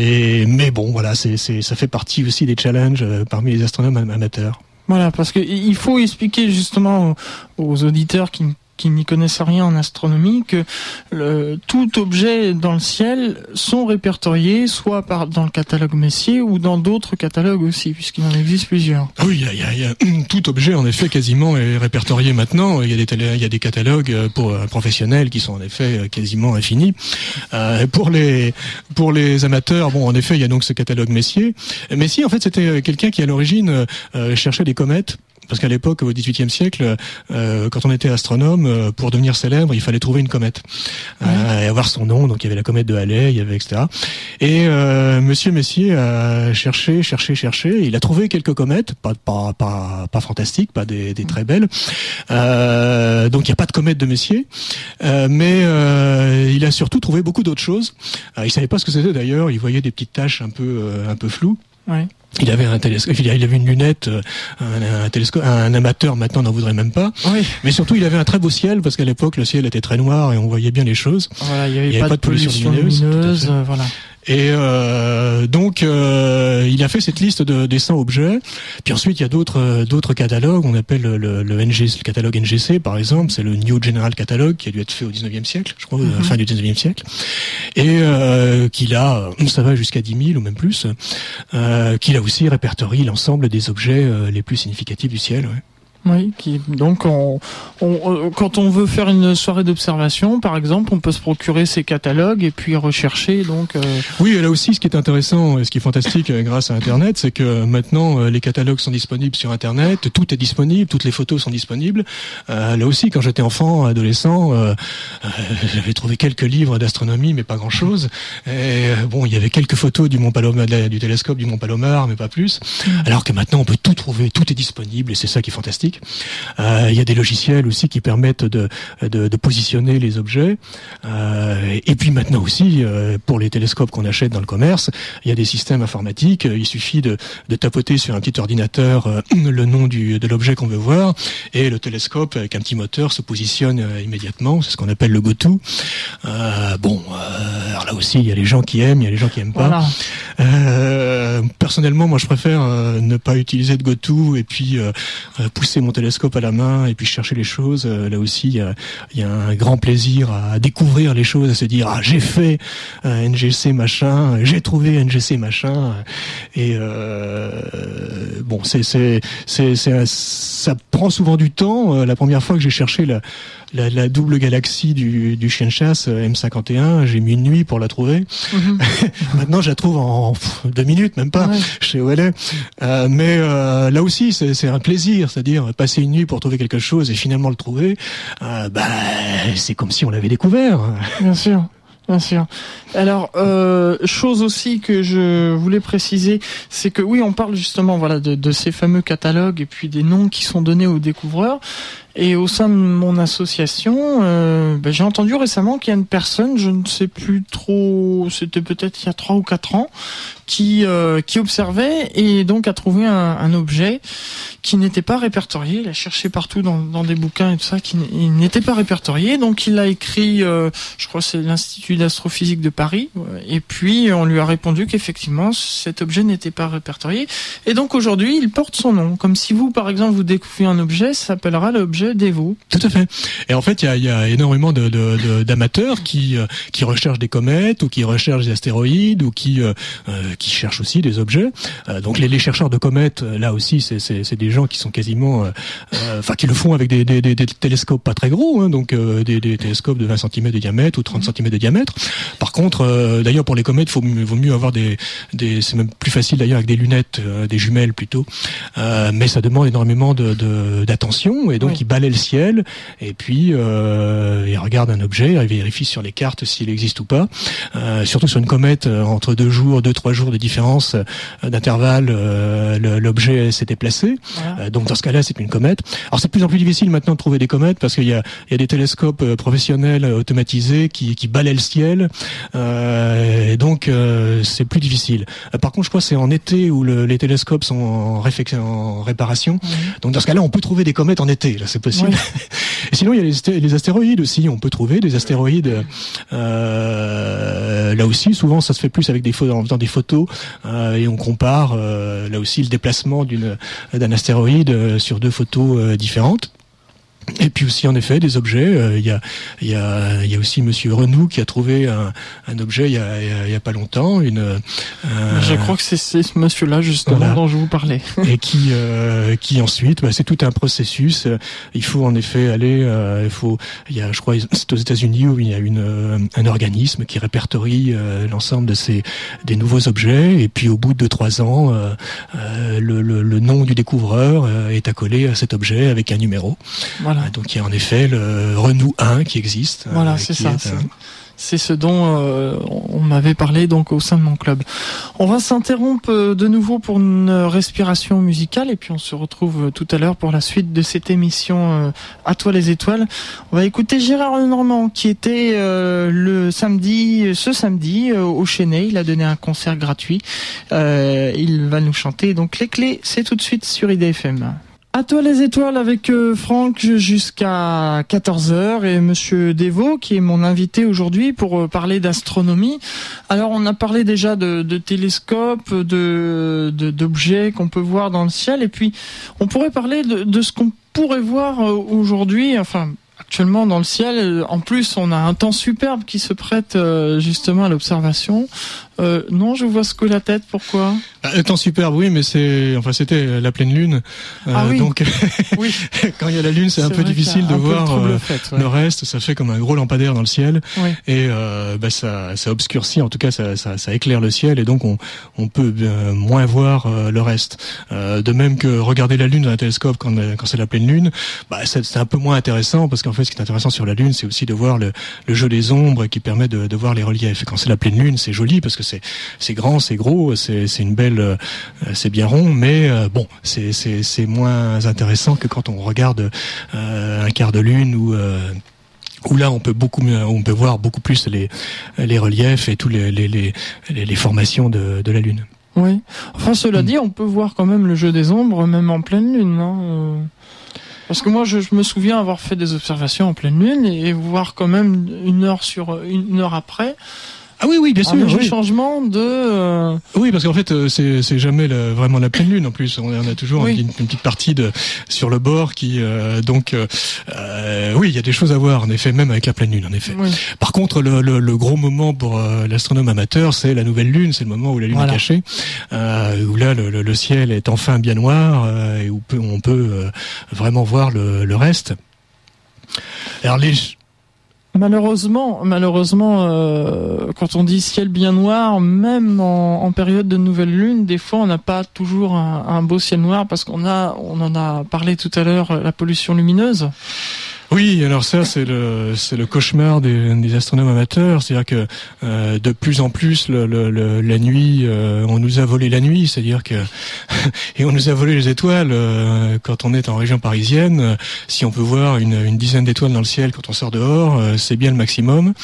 et mais bon, voilà, c'est, ça fait partie aussi des challenges euh, parmi les astronomes amateurs. Voilà, parce qu'il faut expliquer justement aux auditeurs qui qui n'y connaissent rien en astronomie que le, tout objet dans le ciel sont répertoriés soit par, dans le catalogue Messier ou dans d'autres catalogues aussi, puisqu'il en existe plusieurs. Oui, il y y a, tout objet en effet quasiment est répertorié maintenant. Il y a des, y a des catalogues pour euh, professionnels qui sont en effet euh, quasiment infinis. Euh, pour les pour les amateurs, bon, en effet, il y a donc ce catalogue Messier. Messier, en fait, c'était quelqu'un qui à l'origine euh, cherchait des comètes parce qu'à l'époque, au XVIIIe siècle, euh, quand on était astronome, euh, pour devenir célèbre, il fallait trouver une comète euh, et avoir son nom. Donc il y avait la comète de Halley, il y avait etc. Et euh, Monsieur Messier a cherché, cherché, cherché. Il a trouvé quelques comètes, pas pas pas, pas fantastiques, pas des, des très belles. Donc il n'y a pas de comète de Messier, mais il a surtout trouvé beaucoup d'autres choses. il savait pas ce que c'était d'ailleurs. Il voyait des petites taches un peu un peu floues. Ouais. Il avait un télescope, il avait une lunette, euh, un, télescope, un amateur maintenant n'en voudrait même pas. Oui. Mais surtout, il avait un très beau ciel parce qu'à l'époque, le ciel était très noir et on voyait bien les choses. Voilà, il n'y avait, pas, de pollution, lumineuse. voilà. Et euh, donc, euh, il a fait cette liste de, des 100 objets. Puis ensuite, il y a d'autres euh, d'autres catalogues. On appelle le, le, le, le catalogue NGC, par exemple. C'est le New General Catalogue qui a dû être fait au 19e siècle, je crois, la mhm. fin du 19e siècle. Et euh, qu'il a, ça va jusqu'à 10 000 ou même plus, euh, qu'il a aussi répertorié l'ensemble des objets les plus significatifs du ciel. Ouais. Oui, qui, donc on, on, quand on veut faire une soirée d'observation, par exemple, on peut se procurer ces catalogues et puis rechercher. Donc, euh... oui, là aussi, ce qui est intéressant et ce qui est fantastique euh, grâce à Internet, c'est que maintenant euh, les catalogues sont disponibles sur Internet, tout est disponible, toutes les photos sont disponibles. Euh, là aussi, quand j'étais enfant, adolescent, euh, j'avais trouvé quelques livres d'astronomie, mais pas grand-chose. Et bon, il y avait quelques photos du Mont Palomar, du télescope du Mont Palomar, mais pas plus. Alors que maintenant, on peut tout trouver, tout est disponible, et c'est ça qui est fantastique. Euh, il y a des logiciels aussi qui permettent de, de, de positionner les objets. Euh, et puis maintenant aussi, euh, pour les télescopes qu'on achète dans le commerce, il y a des systèmes informatiques. Il suffit de, de tapoter sur un petit ordinateur le nom du, de l'objet qu'on veut voir, et le télescope avec un petit moteur se positionne immédiatement. C'est ce qu'on appelle le go-to. bon, alors là aussi, il y a les gens qui aiment, il y a les gens qui aiment pas. personnellement, moi, je préfère ne pas utiliser de go-to et puis pousser mon télescope à la main et puis chercher les choses. Euh, là aussi, il y a, un grand plaisir à découvrir les choses, à se dire ah j'ai fait un NGC machin, j'ai trouvé NGC machin. Et euh, bon, c'est c'est c'est ça prend souvent du temps. Euh, la première fois que j'ai cherché la la, la, double galaxie du, du chien de chasse euh, M51, j'ai mis une nuit pour la trouver. Mhm. Maintenant, je la trouve en, deux minutes, même pas, chez OLA. Euh, mais euh, là aussi, c'est un plaisir, c'est-à-dire passer une nuit pour trouver quelque chose et finalement le trouver. Euh, bah, c'est comme si on l'avait découvert. Bien sûr. Bien sûr. Alors, euh, chose aussi que je voulais préciser, c'est que oui, on parle justement voilà de, ces fameux catalogues et puis des noms qui sont donnés aux découvreurs. Et au sein de mon association, euh, ben, j'ai entendu récemment qu'il y a une personne, je ne sais plus trop, c'était peut-être il y a trois ou quatre ans, qui euh, qui observait et donc a trouvé un, objet qui n'était pas répertorié. Il a cherché partout dans, dans des bouquins et tout ça, qui n'était pas répertorié. Donc il a écrit, euh, je crois c'est l'Institut d'astrophysique de Paris, et puis on lui a répondu qu'effectivement cet objet n'était pas répertorié. Et donc aujourd'hui il porte son nom. Comme si vous par exemple vous découvrez un objet, ça s'appellera l'objet d'Evo. Tout à fait. Et en fait il y a, y a, énormément de, de, d'amateurs qui euh, qui recherchent des comètes ou qui recherchent des astéroïdes ou qui euh, qui cherchent aussi des objets. Euh, donc les, les, chercheurs de comètes, euh, là aussi, c'est des gens qui sont quasiment, euh, enfin, qui le font avec des, des, des, télescopes pas très gros, hein, donc des, des, télescopes de 20 cm de diamètre ou 30 cm de diamètre. Par contre, d'ailleurs, pour les comètes, il vaut mieux avoir des, des c'est même plus facile d'ailleurs avec des lunettes, des jumelles plutôt, mais ça demande énormément de d'attention et donc ils balaient le ciel et puis ils regardent un objet, ils vérifient sur les cartes s'il existe ou pas. surtout sur une comète, entre deux jours, deux trois jours de différence euh, d'intervalle, euh, l'objet s'était placé. Euh, donc dans ce cas-là, c'est une comète. Alors c'est de plus en plus difficile maintenant de trouver des comètes parce qu'il y a, il y a des télescopes professionnels automatisés qui, qui balaient le ciel. Et donc c'est plus difficile. par contre, je crois que c'est en été où le, les télescopes sont en, en réparation. Donc dans ce cas-là, on peut trouver des comètes en été. Là, c'est possible. et sinon, il y a les, les, astéroïdes aussi. On peut trouver des astéroïdes. là aussi, souvent, ça se fait plus avec des en faisant des photos euh, et on compare euh, là aussi le déplacement d'une d'un astéroïde euh, sur deux photos différentes. Et puis aussi en effet des objets. Euh, il y, a, y, a, y a aussi Monsieur Renou qui a trouvé un, un objet il y a, y a, pas longtemps. Une, euh, je crois que c'est ce monsieur-là justement dont je vous parlais. et qui euh, qui ensuite, bah, c'est tout un processus. Il faut en effet aller. il faut. Il y a, je crois, c'est aux États-Unis où il y a une un organisme qui répertorie l'ensemble de ces des nouveaux objets. Et puis au bout de trois ans, le, le, le, nom du découvreur est accolé à cet objet avec un numéro. Voilà. Donc il y a en effet le Renou 1 qui existe. Voilà, c'est ça. C'est ce dont euh, on m'avait parlé donc au sein de mon club. On va s'interrompre euh, de nouveau pour une respiration musicale et puis on se retrouve tout à l'heure pour la suite de cette émission À toi les étoiles. On va écouter Gérard Lenormand qui était le samedi, ce samedi au Chénet. Il a donné un concert gratuit. il va nous chanter donc les clés. C'est tout de suite sur IDFM. À toi les étoiles avec euh, Franck jusqu'à 14h et monsieur Devaux qui est mon invité aujourd'hui pour euh, parler d'astronomie. Alors on a parlé déjà de, télescopes, de d'objets qu'on peut voir dans le ciel et puis on pourrait parler de, ce qu'on pourrait voir euh, aujourd'hui, enfin actuellement dans le ciel. En plus, on a un temps superbe qui se prête justement à l'observation. Non, je vois ce que la tête. Pourquoi? Un temps superbe, oui, mais c'est, enfin, c'était la pleine lune. Euh, ah oui. Donc, oui. quand il y a la lune, c'est un peu difficile de voir euh, le, reste. Ça fait comme un gros lampadaire dans le ciel, et bah, ça, ça obscurcit. En tout cas, ça, ça, ça éclaire le ciel, et donc on, on peut moins voir le reste. de même que regarder la lune dans un télescope quand, quand c'est la pleine lune, bah, c'est un peu moins intéressant parce qu'en fait, ce qui est intéressant sur la lune, c'est aussi de voir le, le jeu des ombres qui permet de, de voir les reliefs. Et quand c'est la pleine lune, c'est joli parce que c'est grand, c'est gros, c'est une belle, euh, c'est bien rond, mais euh, bon, c'est moins intéressant que quand on regarde euh, un quart de lune ou où là on peut beaucoup on peut voir beaucoup plus les les reliefs et tous les les, les, les formations de, de la lune. Oui. Enfin cela mm. dit, on peut voir quand même le jeu des ombres même en pleine lune, non Parce que moi je, je, me souviens avoir fait des observations en pleine lune et voir quand même une heure sur une heure après ah oui, oui, bien sûr. Un changement de. Euh, oui, parce qu'en fait, euh, c'est c'est jamais vraiment la pleine lune en plus. On, a toujours une, petite partie de sur le bord qui euh, donc oui, il y a des choses à voir en effet, même avec la pleine lune en effet. Par contre, le, le, gros moment pour l'astronome amateur, c'est la nouvelle lune. C'est le moment où la lune est cachée, où là le, le, ciel est enfin bien noir et où on peut vraiment voir le, le reste. Alors les Malheureusement, malheureusement, euh, quand on dit ciel bien noir, même en, période de nouvelle lune, des fois on n'a pas toujours un, beau ciel noir parce qu'on a, on en a parlé tout à l'heure, la pollution lumineuse. Oui, alors ça c'est le c'est le cauchemar des, des astronomes amateurs, c'est-à-dire que euh, de plus en plus le, le, la nuit, euh, on nous a volé la nuit, c'est-à-dire que et on nous a volé les étoiles euh, quand on est en région parisienne. si on peut voir une, une dizaine d'étoiles dans le ciel quand on sort dehors, c'est bien le maximum.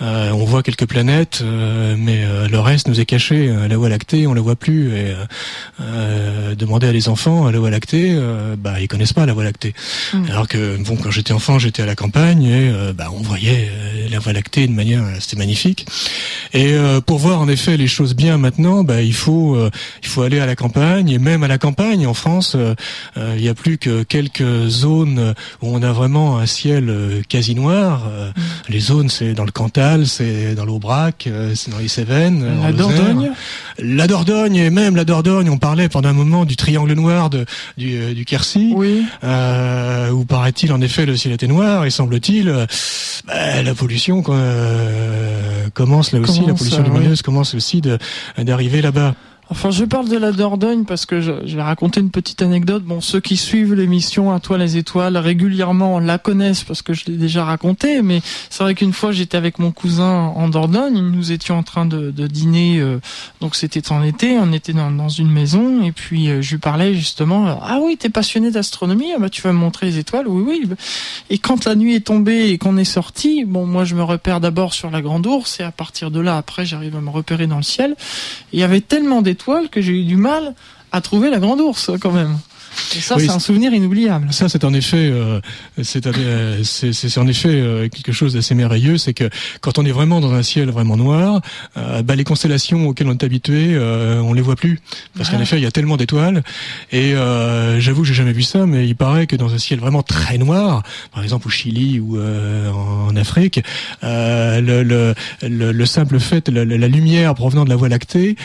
on voit quelques planètes, mais le reste nous est caché. La Voie lactée, on la voit plus. Et demander à les enfants la Voie lactée, bah ils connaissent pas la Voie lactée. Mmh. Alors que bon, quand j'étais enfant j'étais à la campagne et euh, bah, on voyait euh, la Voie lactée de manière, euh, c'était magnifique. Et pour voir en effet les choses bien maintenant, bah, il faut il faut aller à la campagne et même à la campagne en France, il n'y a plus que quelques zones où on a vraiment un ciel quasi noir. Mm. Les zones, c'est dans le Cantal, c'est dans l'Aubrac, c'est dans les Cévennes, la Dordogne, la Dordogne et même la Dordogne. On parlait pendant un moment du triangle noir de, du, du Quercy, oui. où paraît-il en effet le ciel et semble-t-il, euh, bah, la pollution euh, commence là aussi, la pollution lumineuse commence aussi d'arriver là-bas. Enfin, je parle de la Dordogne parce que je, vais raconter une petite anecdote. Bon, ceux qui suivent l'émission À toi les étoiles régulièrement la connaissent parce que je l'ai déjà raconté. Mais c'est vrai qu'une fois, j'étais avec mon cousin en Dordogne. Nous étions en train de, dîner. Euh, donc c'était en été. On était dans, dans une maison et puis euh, je lui parlais justement. Euh, ah oui, t'es passionné d'astronomie. Ah bah tu vas me montrer les étoiles. Oui, oui. Et quand la nuit est tombée et qu'on est sorti, bon, moi je me repère d'abord sur la Grande Ourse et à partir de là, après, j'arrive à me repérer dans le ciel. Il y avait tellement d'étoiles que j'ai eu du mal à trouver la grande ours quand même. Et ça, c'est un souvenir inoubliable. Ça, c'est en effet, euh, c'est euh, c'est en effet euh, quelque chose d'assez merveilleux, c'est que quand on est vraiment dans un ciel vraiment noir, euh, bah, les constellations auxquelles on est habitué, euh, on les voit plus, parce qu'en effet, il y a tellement d'étoiles. Et j'avoue, j'ai jamais vu ça, mais il paraît que dans un ciel vraiment très noir, par exemple au Chili ou en Afrique, le, le, le, simple fait, la, la, lumière provenant de la Voie lactée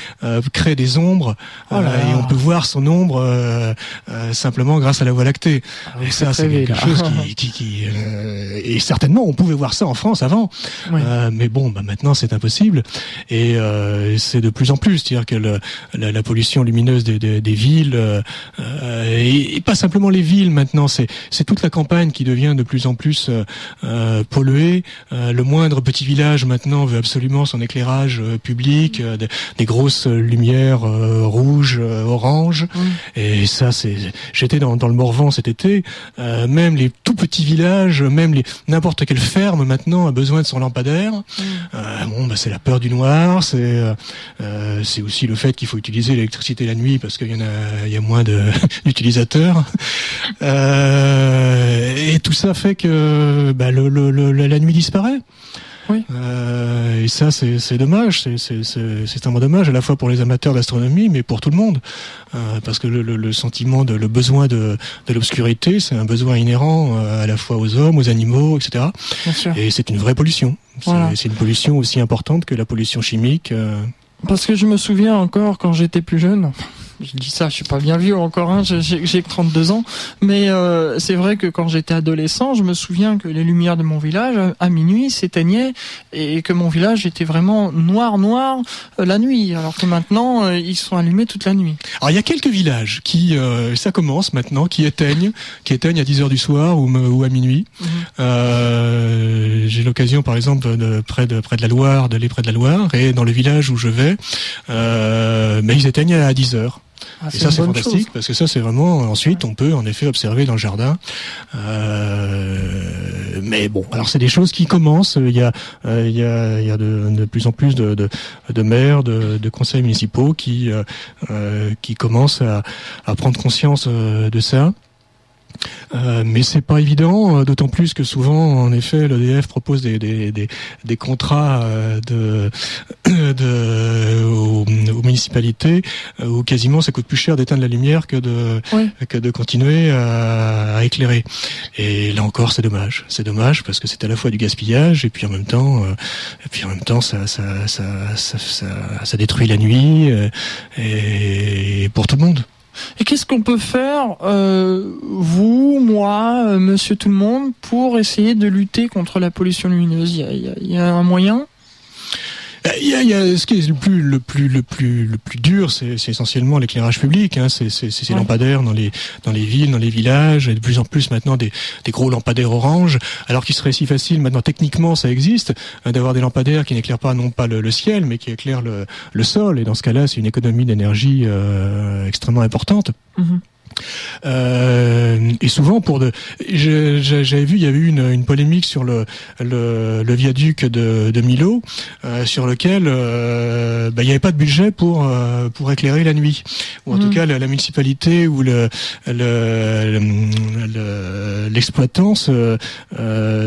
crée des ombres, oh et on peut voir son ombre euh, simplement grâce à la Voie lactée. Ah et ça, c'est quelque chose qui, qui, euh, et certainement, on pouvait voir ça en France avant, euh, mais bon, bah maintenant c'est impossible. Et c'est de plus en plus, c'est-à-dire que le, la, la, pollution lumineuse des, des, des villes et, et, pas simplement les villes maintenant, c'est c'est toute la campagne qui devient de plus en plus polluée. le moindre petit village maintenant veut absolument son éclairage public, des, des, grosses lumières rouges, oranges, et ça c'est j'étais dans, le Morvan cet été, euh, même les tout petits villages, même les n'importe quelle ferme maintenant a besoin de son lampadaire. Mm. Euh, bon, bah, c'est la peur du noir, c'est euh, c'est aussi le fait qu'il faut utiliser l'électricité la nuit parce qu'il y en a il y a moins d'utilisateurs. et tout ça fait que bah, le, la nuit disparaît. Oui. Euh, et ça, c'est dommage. C'est un dommage à la fois pour les amateurs d'astronomie, mais pour tout le monde, euh, parce que le, le, le, sentiment de le besoin de, de l'obscurité, c'est un besoin inhérent euh, à la fois aux hommes, aux animaux, etc. Et c'est une vraie pollution. C'est une pollution aussi importante que la pollution chimique. Parce que je me souviens encore quand j'étais plus jeune, je dis ça, je suis pas bien vieux encore, hein, j'ai que 32 ans, mais euh, c'est vrai que quand j'étais adolescent, je me souviens que les lumières de mon village à minuit s'éteignaient et que mon village était vraiment noir noir euh, la nuit, alors que maintenant euh, ils sont allumés toute la nuit. Alors il y a quelques villages qui, ça commence maintenant, qui éteignent, qui éteignent à 10 heures du soir ou, ou à minuit. Mhm. j'ai l'occasion par exemple de près de près de la Loire, d'aller près de la Loire et dans le village où je vais, mais ils éteignent à 10 heures. Ah, et ça c'est fantastique parce que ça c'est vraiment ensuite on peut en effet observer dans le jardin. Euh, mais bon, alors c'est des choses qui commencent. Il y a euh, il y a, il y a de, de, plus en plus de, de, de maires, de, de, conseils municipaux qui euh, euh qui commencent à, à prendre conscience euh, de ça. Euh, mais c'est pas évident, euh, d'autant plus que souvent, en effet, l'EDF propose des, des, des, des contrats euh, de, de aux, municipalités où quasiment ça coûte plus cher d'éteindre la lumière que de que de continuer à, éclairer. Et là encore, c'est dommage. C'est dommage parce que c'est à la fois du gaspillage et puis en même temps, et puis en même temps, ça ça ça ça, ça, ça détruit la nuit et pour tout le monde. Qu'est-ce qu'on peut faire, euh, vous, moi, euh, monsieur tout le monde, pour essayer de lutter contre la pollution lumineuse? Il y a, un moyen il y a, il y a, ce qui est le plus le plus le plus le plus dur, c'est essentiellement l'éclairage public. Hein, c'est ces ouais. lampadaires dans les dans les villes, dans les villages, et de plus en plus maintenant des, des gros lampadaires orange. Alors qu'il serait si facile maintenant techniquement, ça existe hein, d'avoir des lampadaires qui n'éclairent pas non pas le, le, ciel, mais qui éclairent le, le sol. Et dans ce cas-là, c'est une économie d'énergie euh, extrêmement importante. Mm -hmm. Euh, et souvent pour de, j'avais vu, il y avait eu une, une polémique sur le, le, le viaduc de, de Milo, euh, sur lequel euh, bah, il n'y avait pas de budget pour pour éclairer la nuit, ou en mmh. tout cas la, la, municipalité ou le l'exploitant le, se,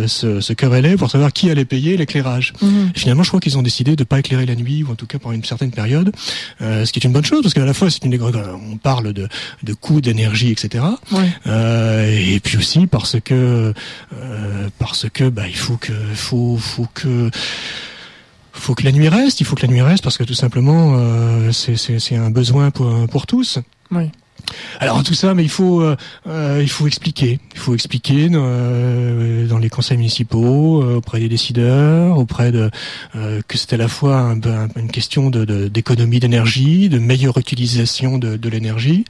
se, se querellait pour savoir qui allait payer l'éclairage. Mmh. Finalement, je crois qu'ils ont décidé de pas éclairer la nuit, ou en tout cas pendant une certaine période, ce qui est une bonne chose parce qu'à la fois c'est une on parle de de coûts d'énergie, etc. Ouais. Euh, et puis aussi parce que euh, parce que bah il faut que faut faut que faut que la nuit reste. Il faut que la nuit reste parce que tout simplement euh, c'est c'est un besoin pour pour tous. Oui. Alors tout ça, mais il faut euh, euh, il faut expliquer, il faut expliquer euh, dans les conseils municipaux, euh, auprès des décideurs, auprès de euh, que c'est à la fois un, un, une question de d'économie d'énergie, de meilleure utilisation de, de l'énergie,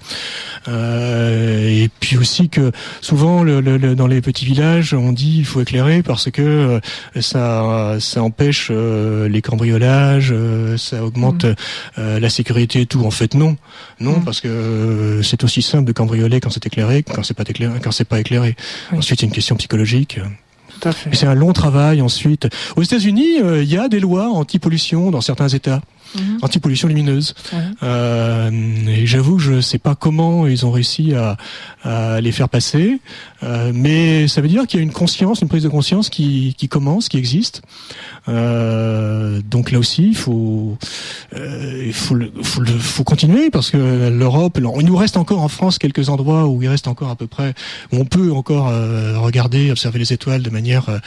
euh, et puis aussi que souvent le, le, dans les petits villages, on dit il faut éclairer parce que ça ça empêche les cambriolages, ça augmente mmh. la sécurité et tout. En fait non, non mmh. parce que c'est aussi simple de cambrioler quand c'est éclairé quand c'est pas éclairé. Quand c'est pas éclairé. Oui. Ensuite, c'est une question psychologique. C'est un long travail ensuite. Aux États-Unis, il euh, y a des lois anti-pollution dans certains États. Mm -hmm. anti-pollution lumineuse. Mm -hmm. euh, et j'avoue que je ne sais pas comment ils ont réussi à, à les faire passer, euh, mais ça veut dire qu'il y a une conscience, une prise de conscience qui, qui commence, qui existe. Euh, donc là aussi, il faut, euh, il faut, le, faut, le, faut continuer parce que l'Europe, il nous reste encore en France quelques endroits où il reste encore à peu près, où on peut encore euh, regarder, observer les étoiles de manière euh,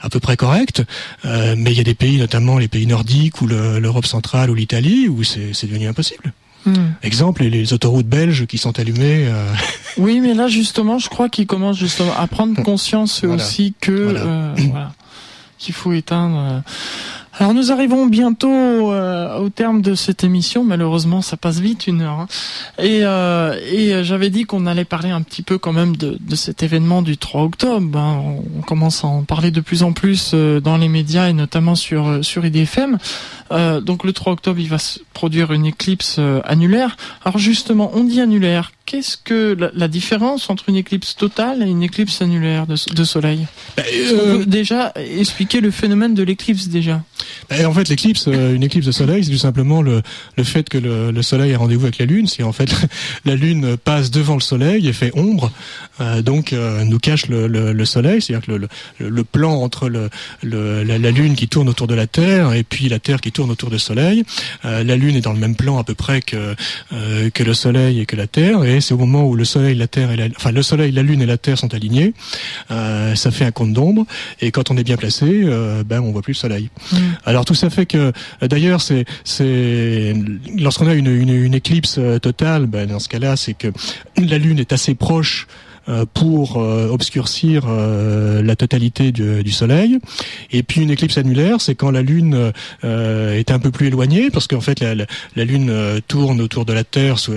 à peu près correcte. Euh, mais il y a des pays, notamment les pays nordiques ou l'Europe centrale ou l'Italie, où c'est devenu impossible. Mmh. Exemple, les, les, autoroutes belges qui sont allumées. Euh... Oui, mais là justement, je crois qu'ils commencent justement à prendre conscience voilà. aussi que voilà. Euh, voilà, qu'il faut éteindre. Euh, alors nous arrivons bientôt euh, au terme de cette émission. Malheureusement, ça passe vite une heure. Hein. Et, euh, et j'avais dit qu'on allait parler un petit peu quand même de, de cet événement du 3 octobre. Hein. On commence à en parler de plus en plus euh, dans les médias et notamment sur euh, sur IDFM. Euh, donc le 3 octobre, il va se produire une éclipse euh, annulaire. Alors justement, on dit annulaire. Qu'est-ce que la, la, différence entre une éclipse totale et une éclipse annulaire de, de soleil? Bah, euh... Déjà expliquer le phénomène de l'éclipse déjà? Bah, en fait, l'éclipse, euh, une éclipse de soleil, c'est tout simplement le, le fait que le, le soleil a rendez-vous avec la lune. C'est en fait la lune passe devant le soleil et fait ombre, euh, donc euh, nous cache le, le soleil. C'est-à-dire que le, plan entre le, la, la, lune qui tourne autour de la Terre et puis la Terre qui tourne autour du soleil, euh, la lune est dans le même plan à peu près que euh, que le soleil et que la Terre. Et c'est au moment où le soleil, la Terre et la, enfin le soleil, la lune et la Terre sont alignés, ça fait un compte d'ombre. Et quand on est bien placé, ben on voit plus le soleil. Mmh. Alors tout ça fait que, d'ailleurs, c'est c'est lorsqu'on a une, une, une, éclipse totale, ben, dans ce cas-là, c'est que la Lune est assez proche pour euh, obscurcir euh, la totalité du, du, Soleil. Et puis une éclipse annulaire, c'est quand la Lune euh, est un peu plus éloignée, parce qu'en fait la, la, la, Lune tourne autour de la Terre sous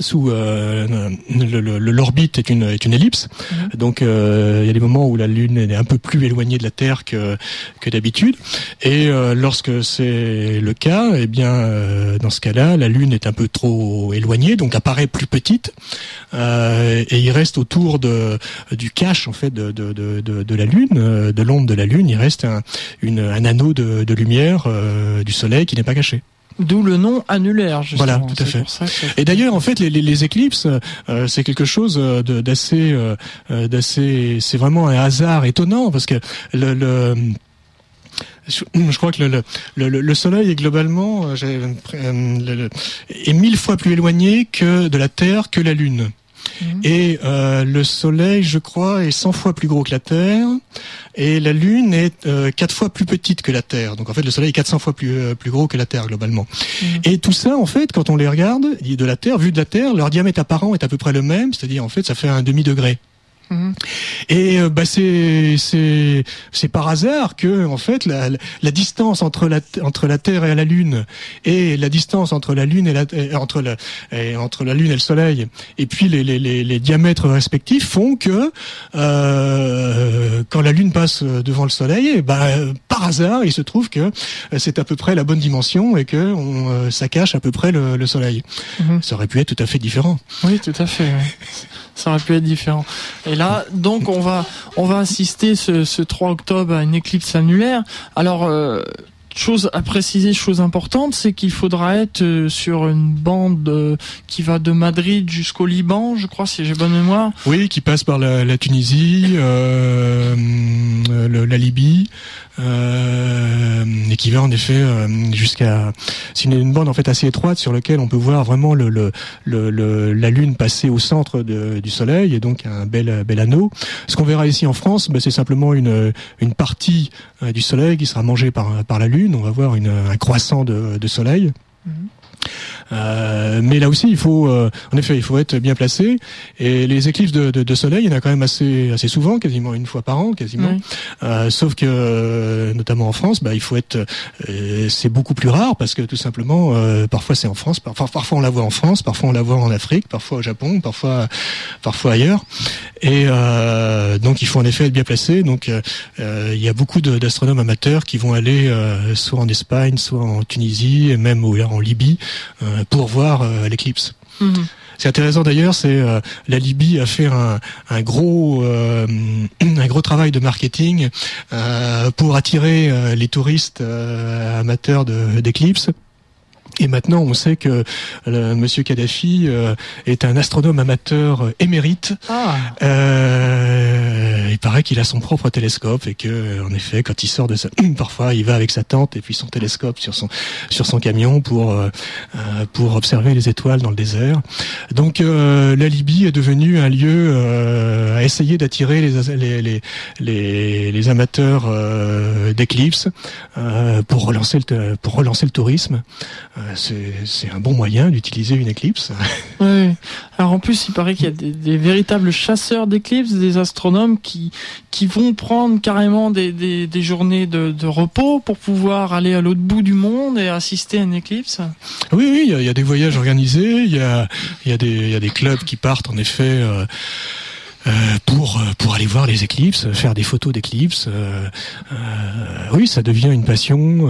sous euh, l'orbite est une est une ellipse. Mmh. donc euh, il y a des moments où la lune est un peu plus éloignée de la terre que que d'habitude. Et euh, lorsque c'est le cas eh bien euh, dans ce cas-là la lune est un peu trop éloignée donc apparaît plus petite. Euh, et il reste autour de du cache en fait de de de, de la lune de l'ombre de la lune il reste un une, un anneau de, de lumière du soleil qui n'est pas caché D'où le nom annulaire. Justement. Voilà, tout à fait. Et d'ailleurs, en fait, les, les, les éclipses, euh, c'est quelque chose d'assez, euh, d'assez, c'est vraiment un hasard étonnant parce que le, le je crois que le, le, le, le Soleil est globalement euh, est mille fois plus éloigné que de la Terre que la Lune. Mmh. Et euh, le Soleil, je crois, est 100 fois plus gros que la Terre, et la Lune est euh, 4 fois plus petite que la Terre. Donc en fait, le Soleil est 400 fois plus, euh, plus gros que la Terre globalement. Mmh. Et tout ça, en fait, quand on les regarde de la Terre, vu de la Terre, leur diamètre apparent est à peu près le même, c'est-à-dire en fait, ça fait un demi Mhm. Et euh, bah c'est c'est c'est par hasard que en fait la, la distance entre la entre la Terre et la Lune et la distance entre la Lune et la entre la entre la Lune et le Soleil et puis les les, les, les diamètres respectifs font que euh, quand la Lune passe devant le Soleil, bah par hasard il se trouve que c'est à peu près la bonne dimension et que on, euh, ça cache à peu près le, le Soleil. Mhm. Ça aurait pu être tout à fait différent. Oui, tout à fait. ça aurait pu être différent. Et là, donc, on va, on va assister ce, ce 3 octobre à une éclipse annulaire. Alors, euh, chose à préciser, chose importante, c'est qu'il faudra être euh, sur une bande euh, qui va de Madrid jusqu'au Liban, je crois, si j'ai bonne mémoire. Oui, qui passe par la, la Tunisie, euh, la Libye, et qui va en effet euh, jusqu'à. C'est une, bande en fait assez étroite sur laquelle on peut voir vraiment le, le, le, la Lune passer au centre du Soleil et donc un bel bel anneau. Ce qu'on verra ici en France, bah, c'est simplement une une partie du Soleil qui sera mangée par par la Lune. On va voir une, un croissant de, de Soleil. Mhm. Euh, mais là aussi, il faut, euh, en effet, il faut être bien placé. Et les éclipses de, de, de, soleil, il y en a quand même assez, assez souvent, quasiment une fois par an, quasiment. Euh, sauf que, euh, notamment en France, bah, il faut être, euh, c'est beaucoup plus rare parce que tout simplement, parfois c'est en France, parfois, parfois on la voit en France, parfois on la voit en Afrique, parfois au Japon, parfois, parfois ailleurs. Et donc, il faut en effet être bien placé. Donc, il y a beaucoup d'astronomes amateurs qui vont aller soit en Espagne, soit en Tunisie, et même en Libye pour voir euh, l'éclipse. Mhm. C'est intéressant d'ailleurs, c'est euh, la Libye a fait un, un gros euh, un gros travail de marketing pour attirer les touristes amateurs d'éclipses. Et maintenant, on sait que euh, Monsieur Kadhafi euh, est un astronome amateur émérite. Ah. Euh, il paraît qu'il a son propre télescope et que, en effet, quand il sort de sa, parfois, il va avec sa tente et puis son télescope sur son sur son camion pour euh, pour observer les étoiles dans le désert. Donc, la Libye est devenue un lieu à essayer d'attirer les, les les, les les amateurs d'éclipses pour relancer le pour relancer le tourisme. Euh, c'est un bon moyen d'utiliser une éclipse. Oui. Alors en plus, il paraît qu'il y a des, véritables chasseurs d'éclipses, des astronomes qui qui vont prendre carrément des, des, des journées de, de, repos pour pouvoir aller à l'autre bout du monde et assister à une éclipse. Oui, oui, il y a, il y a des voyages organisés, il y a il y a des il y a des clubs qui partent en effet. Euh, pour euh, pour aller voir les éclipses, faire des photos d'éclipses. Euh, oui, ça devient une passion.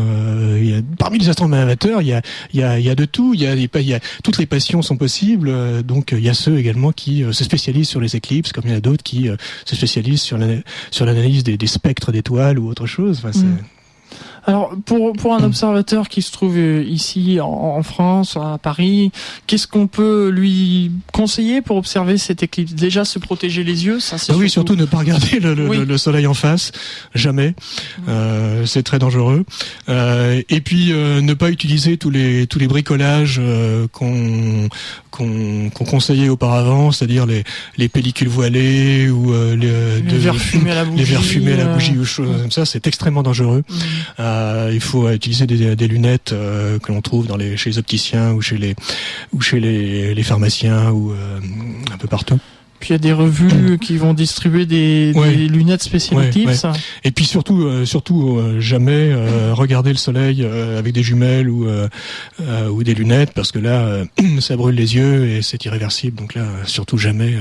Y a, parmi les astronomes amateurs, il y a il y a il y a de tout. Il y a, y a toutes les passions sont possibles. Donc il y a ceux également qui se spécialisent sur les éclipses, comme il y en a d'autres qui se spécialisent sur la, sur l'analyse des, des, spectres d'étoiles ou autre chose. Enfin, mm. Alors, pour, pour un observateur qui se trouve euh, ici en, France, à Paris, qu'est-ce qu'on peut lui conseiller pour observer cette éclipse? Déjà, se protéger les yeux, ça c'est ah Oui, surtout ne pas regarder le, le, le soleil en face, jamais. Euh, c'est très dangereux. Euh, et puis, euh, ne pas utiliser tous les tous les bricolages euh, qu'on qu'on conseillait auparavant, c'est-à-dire les, les pellicules voilées ou euh, les, les verres fumés à la bougie, les verres fumés à la bougie ou choses comme ça. C'est extrêmement dangereux. Euh, il faut utiliser des, des lunettes euh, que l'on trouve dans les, chez les opticiens ou chez les ou chez les, les pharmaciens ou euh, un peu partout. Puis il y a des revues qui vont distribuer des, des lunettes spéciales Et puis surtout, euh, surtout euh, jamais euh, regarder le soleil avec des jumelles ou ou des lunettes parce que là, ça brûle les yeux et c'est irréversible. Donc là, surtout jamais.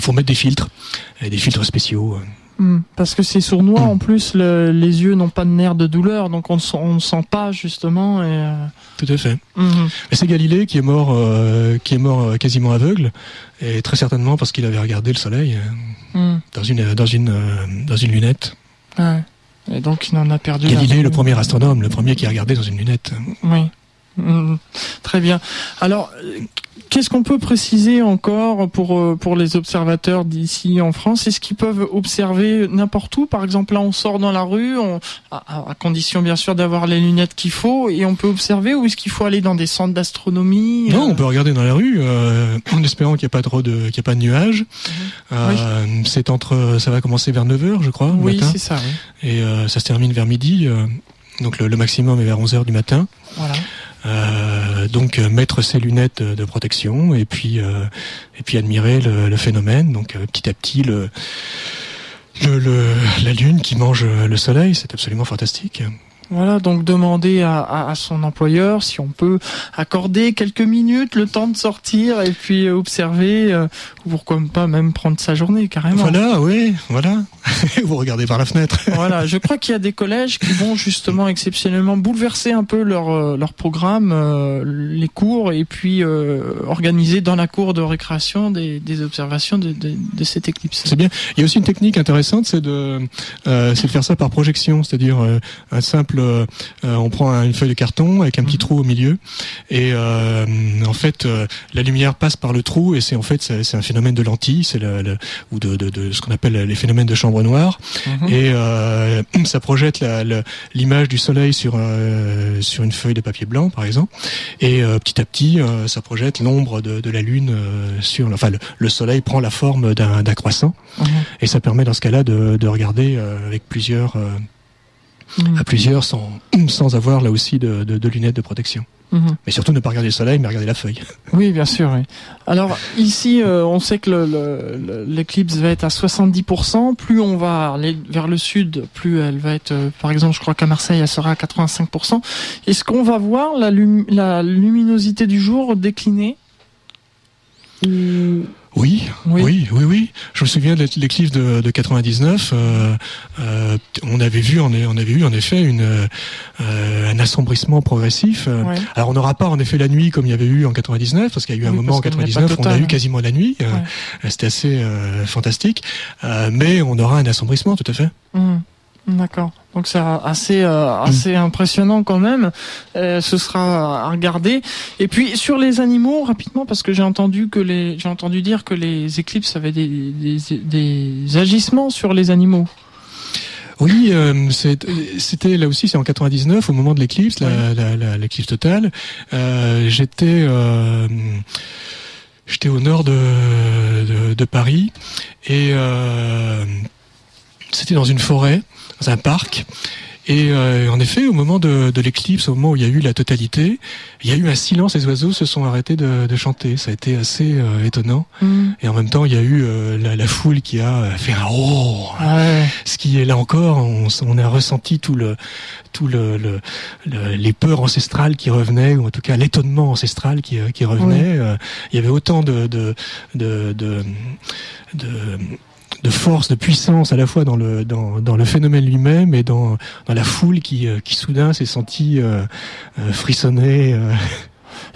faut mettre des filtres, et des filtres spéciaux. Hmm. Parce que c'est sournois en plus, les yeux n'ont pas de nerfs de douleur, donc on ne sent pas justement. Et... Euh, Tout à fait. Hmm. c'est Galilée qui est mort, euh, qui est mort euh, quasiment aveugle, et très certainement parce qu'il avait regardé le soleil hmm. dans une dans une dans une lunette. Et donc il en a perdu. Galilée, le premier astronome, le premier qui a regardé dans une lunette. Oui. Très bien. Alors, Qu'est-ce qu'on peut préciser encore pour euh, pour les observateurs d'ici en France? Est-ce qu'ils peuvent observer n'importe où? Par exemple, là, on sort dans la rue, on, à, condition bien sûr d'avoir les lunettes qu'il faut, et on peut observer. Ou est-ce qu'il faut aller dans des centres d'astronomie Non, on peut regarder dans la rue, euh, en espérant qu'il n'y a pas trop de qu'il y a pas de nuages. Euh, C'est entre, ça va commencer vers 9 h je crois. Oui, c'est ça. Et euh, ça se termine vers midi. donc le, le, maximum est vers 11 h du matin. Voilà. Euh, donc mettre ses lunettes de, protection et puis et puis admirer le, le phénomène. Donc petit à petit le le, la lune qui mange le soleil, c'est absolument fantastique. Voilà, donc demander à, à, son employeur si on peut accorder quelques minutes, le temps de sortir et puis observer, euh, ou pourquoi pas même prendre sa journée carrément. Voilà, oui, voilà. Vous regardez par la fenêtre. voilà, je crois qu'il y a des collèges qui vont justement exceptionnellement bouleverser un peu leur euh, leur programme, euh, les cours et puis organiser dans la cour de récréation des, des observations de, de, de cette éclipse. C'est bien. Il y a aussi une technique intéressante, c'est de c'est de faire ça par projection, c'est-à-dire un simple euh, euh, on prend une feuille de carton avec un petit mhm. trou au milieu et euh, en fait la lumière passe par le trou et c'est en fait c'est un phénomène de lentille, c'est le, ou de, de, ce qu'on appelle les phénomènes de chambre noire mhm. et ça projette l'image du soleil sur sur une feuille de papier blanc par exemple et petit à petit ça projette l'ombre de, la lune sur enfin le, soleil prend la forme d'un croissant mhm. et ça permet dans ce cas-là de, de regarder avec plusieurs Mmh. à plusieurs sans, sans avoir là aussi de, de, de lunettes de protection. Mmh. Mais surtout ne pas regarder le soleil, mais regarder la feuille. Oui, bien sûr. Oui. Alors ici, euh, on sait que l'éclipse va être à 70%. Plus on va aller vers le sud, plus elle va être, euh, par exemple, je crois qu'à Marseille, elle sera à 85%. Est-ce qu'on va voir la, la luminosité du jour décliner? Oui, oui, oui, oui, Je me souviens de l'éclipse de, de 99. Euh, euh, on avait vu, on, avait eu en effet une, euh, un assombrissement progressif. Alors on n'aura pas en effet la nuit comme il y avait eu en 99, parce qu'il y a eu un moment en 99 on a eu quasiment la nuit. C'était assez fantastique, mais on aura un assombrissement tout à fait. Mmh. D'accord. Donc c'est assez euh, assez impressionnant quand même. Euh, ce sera à regarder. Et puis sur les animaux rapidement parce que j'ai entendu que les j'ai entendu dire que les éclipses avaient des, des, des agissements sur les animaux. Oui, euh, c'était là aussi, c'est en 99 au moment de l'éclipse, l'éclipse totale. J'étais j'étais au nord de, de, de Paris et c'était dans une forêt dans un parc. Et euh, en effet, au moment de, de l'éclipse, au moment où il y a eu la totalité, il y a eu un silence. Les oiseaux se sont arrêtés de, de chanter. Ça a été assez euh, étonnant. Mm. Et en même temps, il y a eu euh, la, la, foule qui a fait un oh. Ce qui est là encore, on, on, a ressenti tout le, tout le, le, les peurs ancestrales qui revenaient, ou en tout cas l'étonnement ancestral qui, qui revenait. il y avait autant de, de, de, de, de force, de puissance à la fois dans le dans, dans le phénomène lui-même et dans dans la foule qui euh, qui soudain s'est sentie euh, euh frissonner. Euh.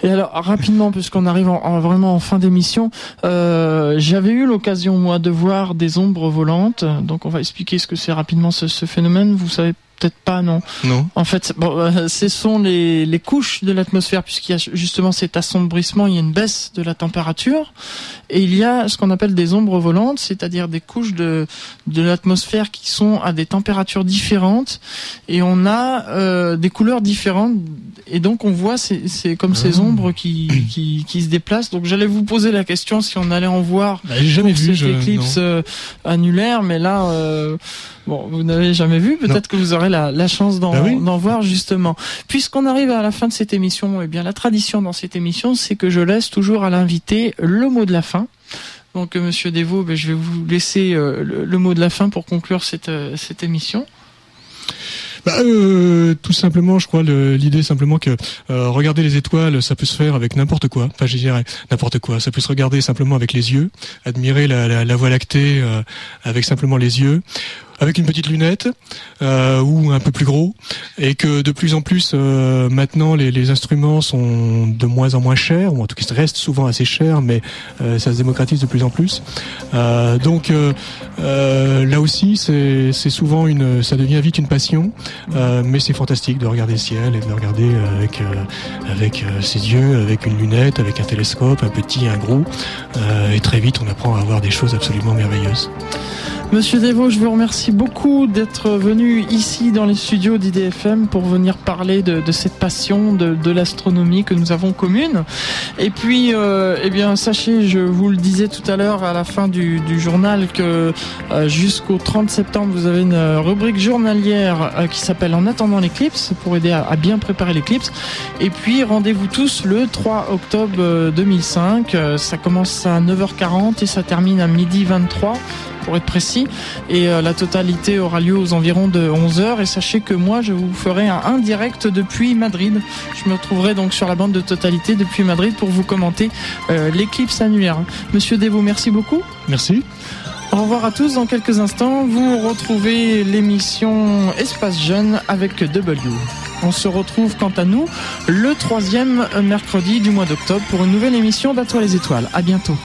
Et alors rapidement, puisqu'on arrive en, vraiment en fin d'émission, euh, j'avais eu l'occasion moi de voir des ombres volantes. Donc on va expliquer ce que c'est rapidement ce, ce phénomène. Vous savez peut-être pas, non. Non. En fait, bon, euh, ce sont les, les couches de l'atmosphère, puisqu'il y a justement cet assombrissement, il y a une baisse de la température, et il y a ce qu'on appelle des ombres volantes, c'est-à-dire des couches de, de l'atmosphère qui sont à des températures différentes, et on a euh, des couleurs différentes, et donc on voit c'est comme ces ah. ombres qui, qui, qui, se déplacent. Donc j'allais vous poser la question si on allait en voir bah, jamais vu, cette éclipse euh, annulaire, mais là... Euh, Bon, vous n'avez jamais vu, peut-être que vous aurez la, la chance d'en bah voir justement. Puisqu'on arrive à la fin de cette émission, eh bien la tradition dans cette émission, c'est que je laisse toujours à l'invité le mot de la fin. Donc, euh, Monsieur Devaux, ben, je vais vous laisser euh, le, mot de la fin pour conclure cette, euh, cette émission. Bah, euh, tout simplement, je crois l'idée simplement que euh, regarder les étoiles, ça peut se faire avec n'importe quoi. Enfin, je dirais n'importe quoi. Ça peut se regarder simplement avec les yeux, admirer la, la, la Voie lactée euh, avec simplement les yeux, avec une petite lunette euh, ou un peu plus gros, et que de plus en plus euh, maintenant les, instruments sont de moins en moins chers, ou en tout cas restent souvent assez chers, mais euh, ça se démocratise de plus en plus. Donc là aussi, c'est souvent une, ça devient vite une passion, mais c'est fantastique de regarder le ciel et de le regarder avec avec ses yeux, avec une lunette, avec un télescope, un petit, un gros, et très vite on apprend à voir des choses absolument merveilleuses. Monsieur Devaux, je vous remercie merci beaucoup d'être venu ici dans les studios d'IDFM pour venir parler de, cette passion de, l'astronomie que nous avons commune. Et puis, euh, eh bien, sachez, je vous le disais tout à l'heure à la fin du, journal que euh, jusqu'au 30 septembre, vous avez une rubrique journalière euh, qui s'appelle En attendant l'éclipse pour aider à, bien préparer l'éclipse. Et puis, rendez-vous tous le 3 octobre 2005. ça commence à 9h40 et ça termine à midi 23 pour être précis. Et euh, la totalité aura lieu aux environs de 11h. Et sachez que moi, je vous ferai un indirect depuis Madrid. Je me retrouverai donc sur la bande de totalité depuis Madrid pour vous commenter euh, l'éclipse annulaire. Monsieur Devaux, merci beaucoup. Merci. Au revoir à tous. Dans quelques instants, vous retrouvez l'émission Espace Jeune avec W. On se retrouve quant à nous le troisième mercredi du mois d'octobre pour une nouvelle émission d'À les étoiles. À bientôt.